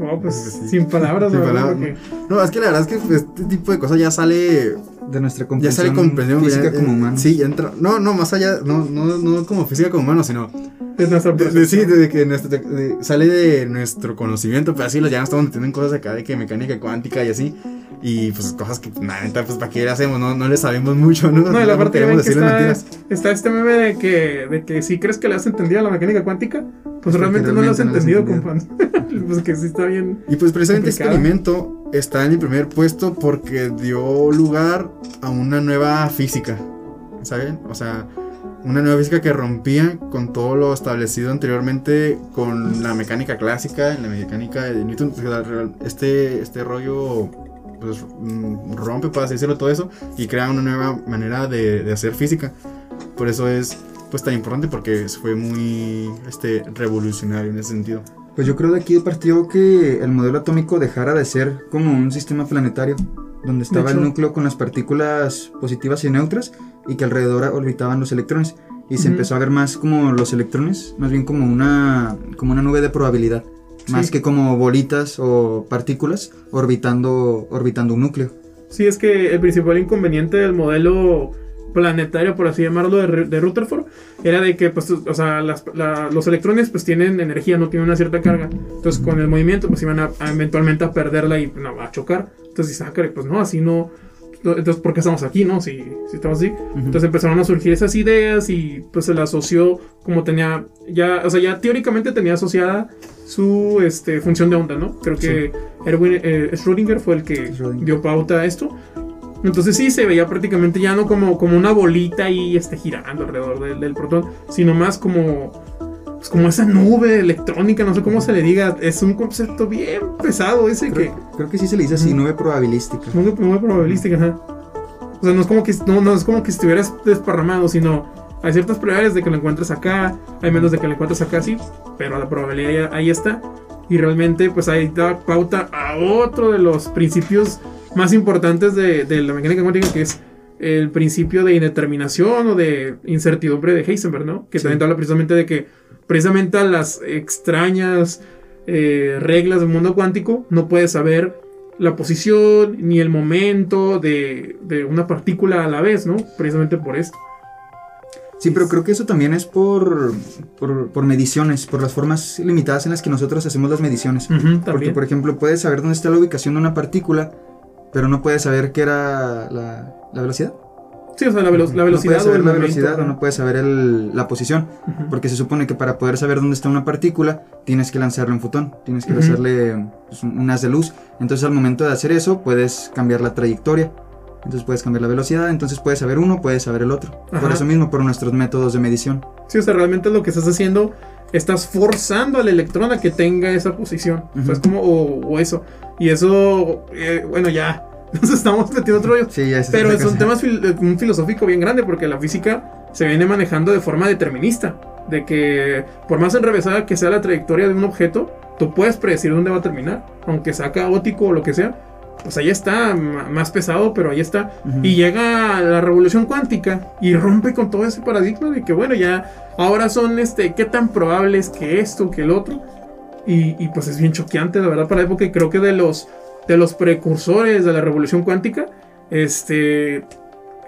Oh, pues Sí. sin palabras, Sin la verdad, palabras. porque- No, es que la verdad es que este tipo de cosas ya sale De nuestra Ya comprensión, sale comprensión física ya, como eh, humano. Sí, ya entra. No, no, más allá. No, no, no como física como humano, sino. es nuestra de- de- sí, de que nuestro- de- de- sale de nuestro conocimiento, pero así lo ya nos estamos metiendo en cosas acá de que mecánica cuántica y así. Y pues cosas que, la neta, pues para qué le hacemos, no, no le sabemos mucho, ¿no? No, y la parte queremos que decirle está, mentiras. está este meme de que, de que si crees que le has entendido a la mecánica cuántica, pues Porque realmente, no lo has entendido, no lo has compa. *laughs* pues que sí está bien. Y pues precisamente este experimento está en el primer puesto porque dio lugar a una nueva física, ¿saben? O sea, una nueva física que rompía con todo lo establecido anteriormente con la mecánica clásica, la mecánica de Newton. Este, este rollo pues, mm, rompe, para así decirlo, todo eso y crea una nueva manera de, de hacer física. Por eso es pues tan importante porque fue muy este, revolucionario en ese sentido. Pues yo creo de aquí partió que el modelo atómico dejara de ser como un sistema planetario, donde estaba hecho. el núcleo con las partículas positivas y neutras y que alrededor orbitaban los electrones. Y se Ujú. empezó a ver más como los electrones, más bien como una, como una nube de probabilidad, más que como bolitas o partículas orbitando, orbitando un núcleo. Sí, es que el principal inconveniente del modelo planetario, por así llamarlo, de, de Rutherford, era de que, pues, o sea, las- la- los electrones, pues, tienen energía, no tienen una cierta carga. Entonces, con el movimiento, pues, iban a, a eventualmente a perderla y no, a chocar. Entonces, dices, ah, pues, no, así no... Entonces, ¿por qué estamos aquí, no? Si, si estamos así. Entonces empezaron a surgir esas ideas y pues se la asoció como tenía ya, o sea, ya teóricamente tenía asociada su este, función de onda, ¿no? Creo que Erwin eh, Schrödinger fue el que dio pauta a esto. Entonces sí se veía prácticamente ya no como, como una bolita ahí este, girando alrededor del, del protón, sino más como, pues, como esa nube electrónica, no sé cómo se le diga. Es un concepto bien pesado ese que... Creo, creo que sí se le dice así, nube probabilística. Muy, muy probabilística, ajá. O sea, no es como que no, no es como que estuvieras desparramado, sino hay ciertas probabilidades de que lo encuentres acá, hay menos de que lo encuentres acá, sí, pero la probabilidad ahí está. Y realmente, pues ahí da pauta a otro de los principios más importantes de, de la mecánica cuántica, que es el principio de indeterminación o de incertidumbre de Heisenberg, ¿no? Que Sí. también habla precisamente de que precisamente a las extrañas eh, reglas del mundo cuántico no puedes saber la posición ni el momento de, de una partícula a la vez, ¿no? Precisamente por esto. Sí, pero creo que eso también es por, por, por mediciones, por las formas limitadas en las que nosotros hacemos las mediciones. Porque, por ejemplo, puedes saber dónde está la ubicación de una partícula, pero no puedes saber qué era la, la velocidad. Sí, o sea, la, velo- la no velocidad puedes o saber el la momento, velocidad o no puedes saber el- la posición. Ujú. Porque se supone que para poder saber dónde está una partícula, tienes que lanzarle un fotón, tienes que Ujú. lanzarle pues, un un haz de luz. Entonces, al momento de hacer eso, puedes cambiar la trayectoria. Entonces, puedes cambiar la velocidad. Entonces, puedes saber uno, puedes saber el otro. Por Ajá. eso mismo, por nuestros métodos de medición. Sí, o sea, realmente lo que estás haciendo, estás forzando al electrón a que tenga esa posición. O sea, es como, o, o eso. Y eso, eh, bueno, ya, nos estamos metiendo otro rollo. Sí, ya Pero es un tema fil- eh, un filosófico bien grande porque la física se viene manejando de forma determinista. De que por más enrevesada que sea la trayectoria de un objeto, tú puedes predecir dónde va a terminar. Aunque sea caótico o lo que sea, pues ahí está, más pesado, pero ahí está. Y llega la revolución cuántica y rompe con todo ese paradigma de que, bueno, ya ahora son, este, qué tan probable es que esto, que el otro. Y, y, pues es bien choqueante, la verdad, para la época. Y creo que de los, de los precursores de la revolución cuántica, este,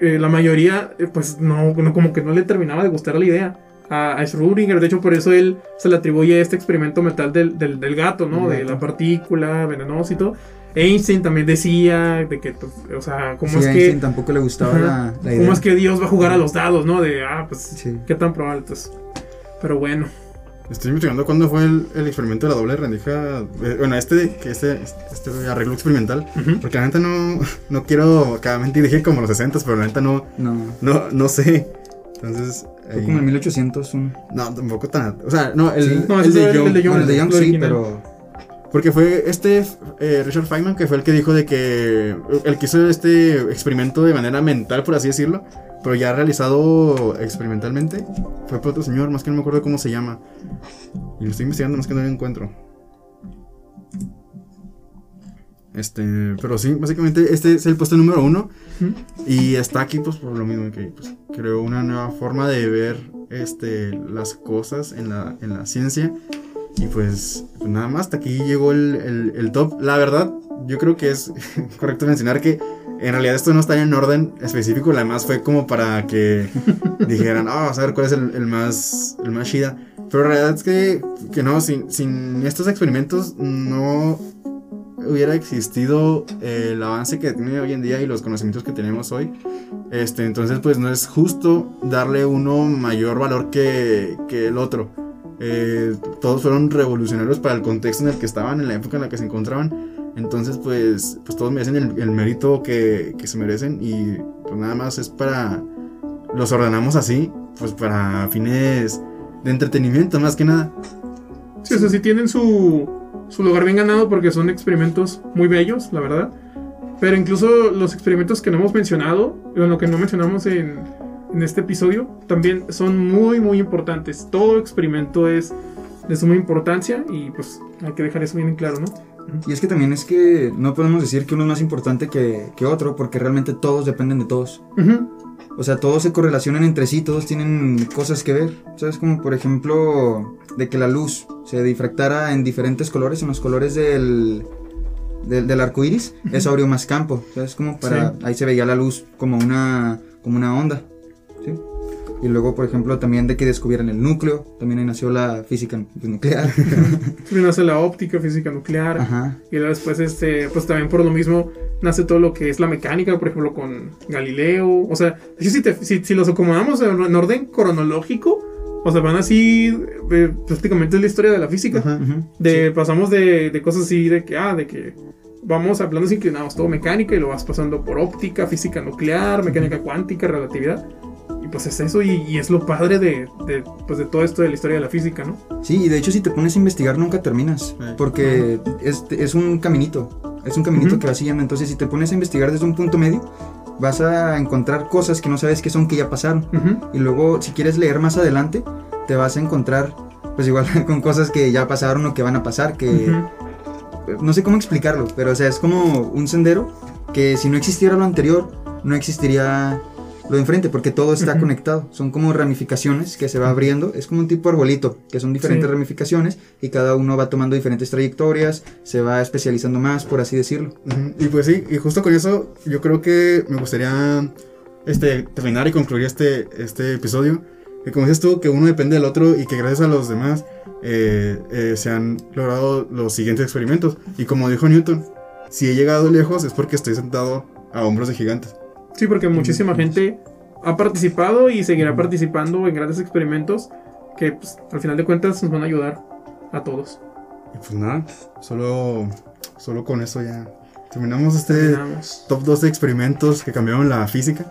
eh, la mayoría, eh, pues no, no, como que no le terminaba de gustar la idea. A, a Schrödinger, de hecho, por eso él se le atribuye este experimento mental del, del, del gato, ¿no? De la partícula venenosa y todo. Einstein también decía de que, pues, o sea, cómo Sí, es a que Einstein tampoco le gustaba la, la idea. ¿Cómo es que Dios va a jugar a los dados, no? De, ah, pues, Sí. qué tan probable. Entonces, pero bueno. Estoy investigando cuándo fue el, el experimento de la doble rendija. eh, bueno, este, que este, este arreglo experimental. Ujú. Porque la neta no, no quiero acá mentir, dije como los 60, pero la neta no, No, no, no sé. Entonces. fue ahí- como en 1801. No, tampoco tan. O sea, no, el, Sí. No, el de Young. el de Young. Bueno, el de Young sí, pero Porque fue este eh, Richard Feynman que fue el que dijo de que. El que hizo este experimento de manera mental, por así decirlo. Pero ya realizado experimentalmente. Fue por otro señor, más que no me acuerdo cómo se llama. Y lo estoy investigando, más que no lo encuentro. Este, pero sí, básicamente este es el puesto número uno. Y está aquí pues por lo mismo que pues, creó una nueva forma de ver este, las cosas en la, en la ciencia. Y pues, pues nada más, hasta aquí llegó el, el- el top. La verdad, yo creo que es *laughs* correcto mencionar que en realidad esto no está en orden específico. Además fue como para que *laughs* dijeran, ah, vamos a ver cuál es el, el más, el más chida. Pero la realidad es que, que no, sin, sin estos experimentos no hubiera existido eh, el avance que tiene hoy en día y los conocimientos que tenemos hoy. Este, entonces, pues no es justo darle uno mayor valor que, que el otro. Eh, todos fueron revolucionarios para el contexto en el que estaban, en la época en la que se encontraban. Entonces, pues, pues todos merecen el, el mérito que, que se merecen y pues nada más es para... Los ordenamos así, pues para fines de entretenimiento más que nada. Sí, o sea, sí tienen su, su lugar bien ganado porque son experimentos muy bellos, la verdad. Pero incluso los experimentos que no hemos mencionado, lo que no mencionamos en, en este episodio, también son muy, muy importantes. Todo experimento es de suma importancia y pues hay que dejar eso bien en claro, ¿no? Y es que también es que no podemos decir que uno es más importante que, que otro, porque realmente todos dependen de todos. Ujú. O sea, todos se correlacionan entre sí, todos tienen cosas que ver. ¿Sabes? Como por ejemplo, de que la luz se difractara en diferentes colores, en los colores del, del, del arco iris, eso abrió más campo. ¿Sabes? Como para. Sí. Ahí se veía la luz como una, como una onda. ¿Sí? Y luego, por ejemplo, también de que descubrieran el núcleo, también ahí nació la física pues, nuclear. *laughs* También nace la óptica, física nuclear. Ajá. Y luego después, este, pues también por lo mismo nace todo lo que es la mecánica, por ejemplo, con Galileo. O sea, si, te- si, si los acomodamos en en orden cronológico, o sea, van así, eh, prácticamente es la historia de la física. Ajá. Ujú. De, Pasamos de, de cosas así, de que, ah, de que vamos a planos inclinados, todo mecánica, y lo vas pasando por óptica, física nuclear, mecánica cuántica, relatividad. Y pues es eso, y, y es lo padre de, de, pues, de todo esto de la historia de la física, ¿no? Sí, y de hecho si te pones a investigar nunca terminas, Sí. porque es, es un caminito, es un caminito que va siguiendo, entonces si te pones a investigar desde un punto medio, vas a encontrar cosas que no sabes qué son, que ya pasaron, Ujú. y luego si quieres leer más adelante, te vas a encontrar pues igual *laughs* con cosas que ya pasaron o que van a pasar, que no sé cómo explicarlo, pero o sea, es como un sendero que si no existiera lo anterior, no existiría lo de enfrente, porque todo está conectado. Son como ramificaciones que se va abriendo. Es como un tipo arbolito, que son diferentes Sí. ramificaciones y cada uno va tomando diferentes trayectorias, se va especializando más, por así decirlo. Y pues sí, y justo con eso yo creo que me gustaría este, terminar y concluir este, este episodio. Que como dices tú, que uno depende del otro y que gracias a los demás eh, eh, se han logrado los siguientes experimentos. Y como dijo Newton, si he llegado lejos es porque estoy sentado a hombros de gigantes. Sí, porque muchísima gente ha participado y seguirá participando en grandes experimentos que pues, al final de cuentas nos van a ayudar a todos. Y pues nada, solo, solo con eso ya terminamos este Terminamos. top 12 experimentos que cambiaron la física.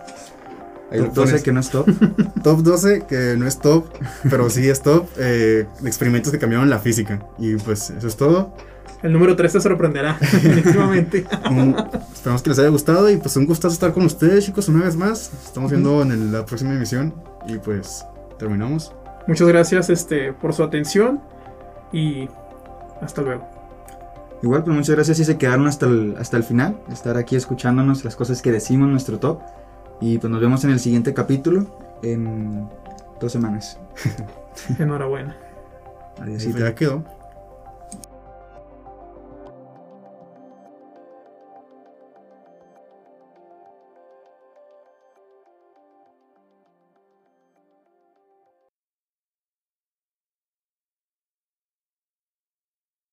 Top 12 12. que no es top. *laughs* Top 12, que no es top, pero sí es top, eh, de experimentos que cambiaron la física. Y pues eso es todo. El número 3 te sorprenderá, *laughs* definitivamente. Un- esperamos que les haya gustado y pues un gustazo estar con ustedes, chicos, una vez más. Estamos viendo en el- la próxima emisión y pues terminamos. Muchas gracias este, por su atención y hasta luego. Igual, pues muchas gracias si se quedaron hasta el, hasta el final, estar aquí escuchándonos las cosas que decimos, nuestro top. Y pues nos vemos en el siguiente capítulo en dos semanas. *laughs* Enhorabuena. Adiós. ya quedó.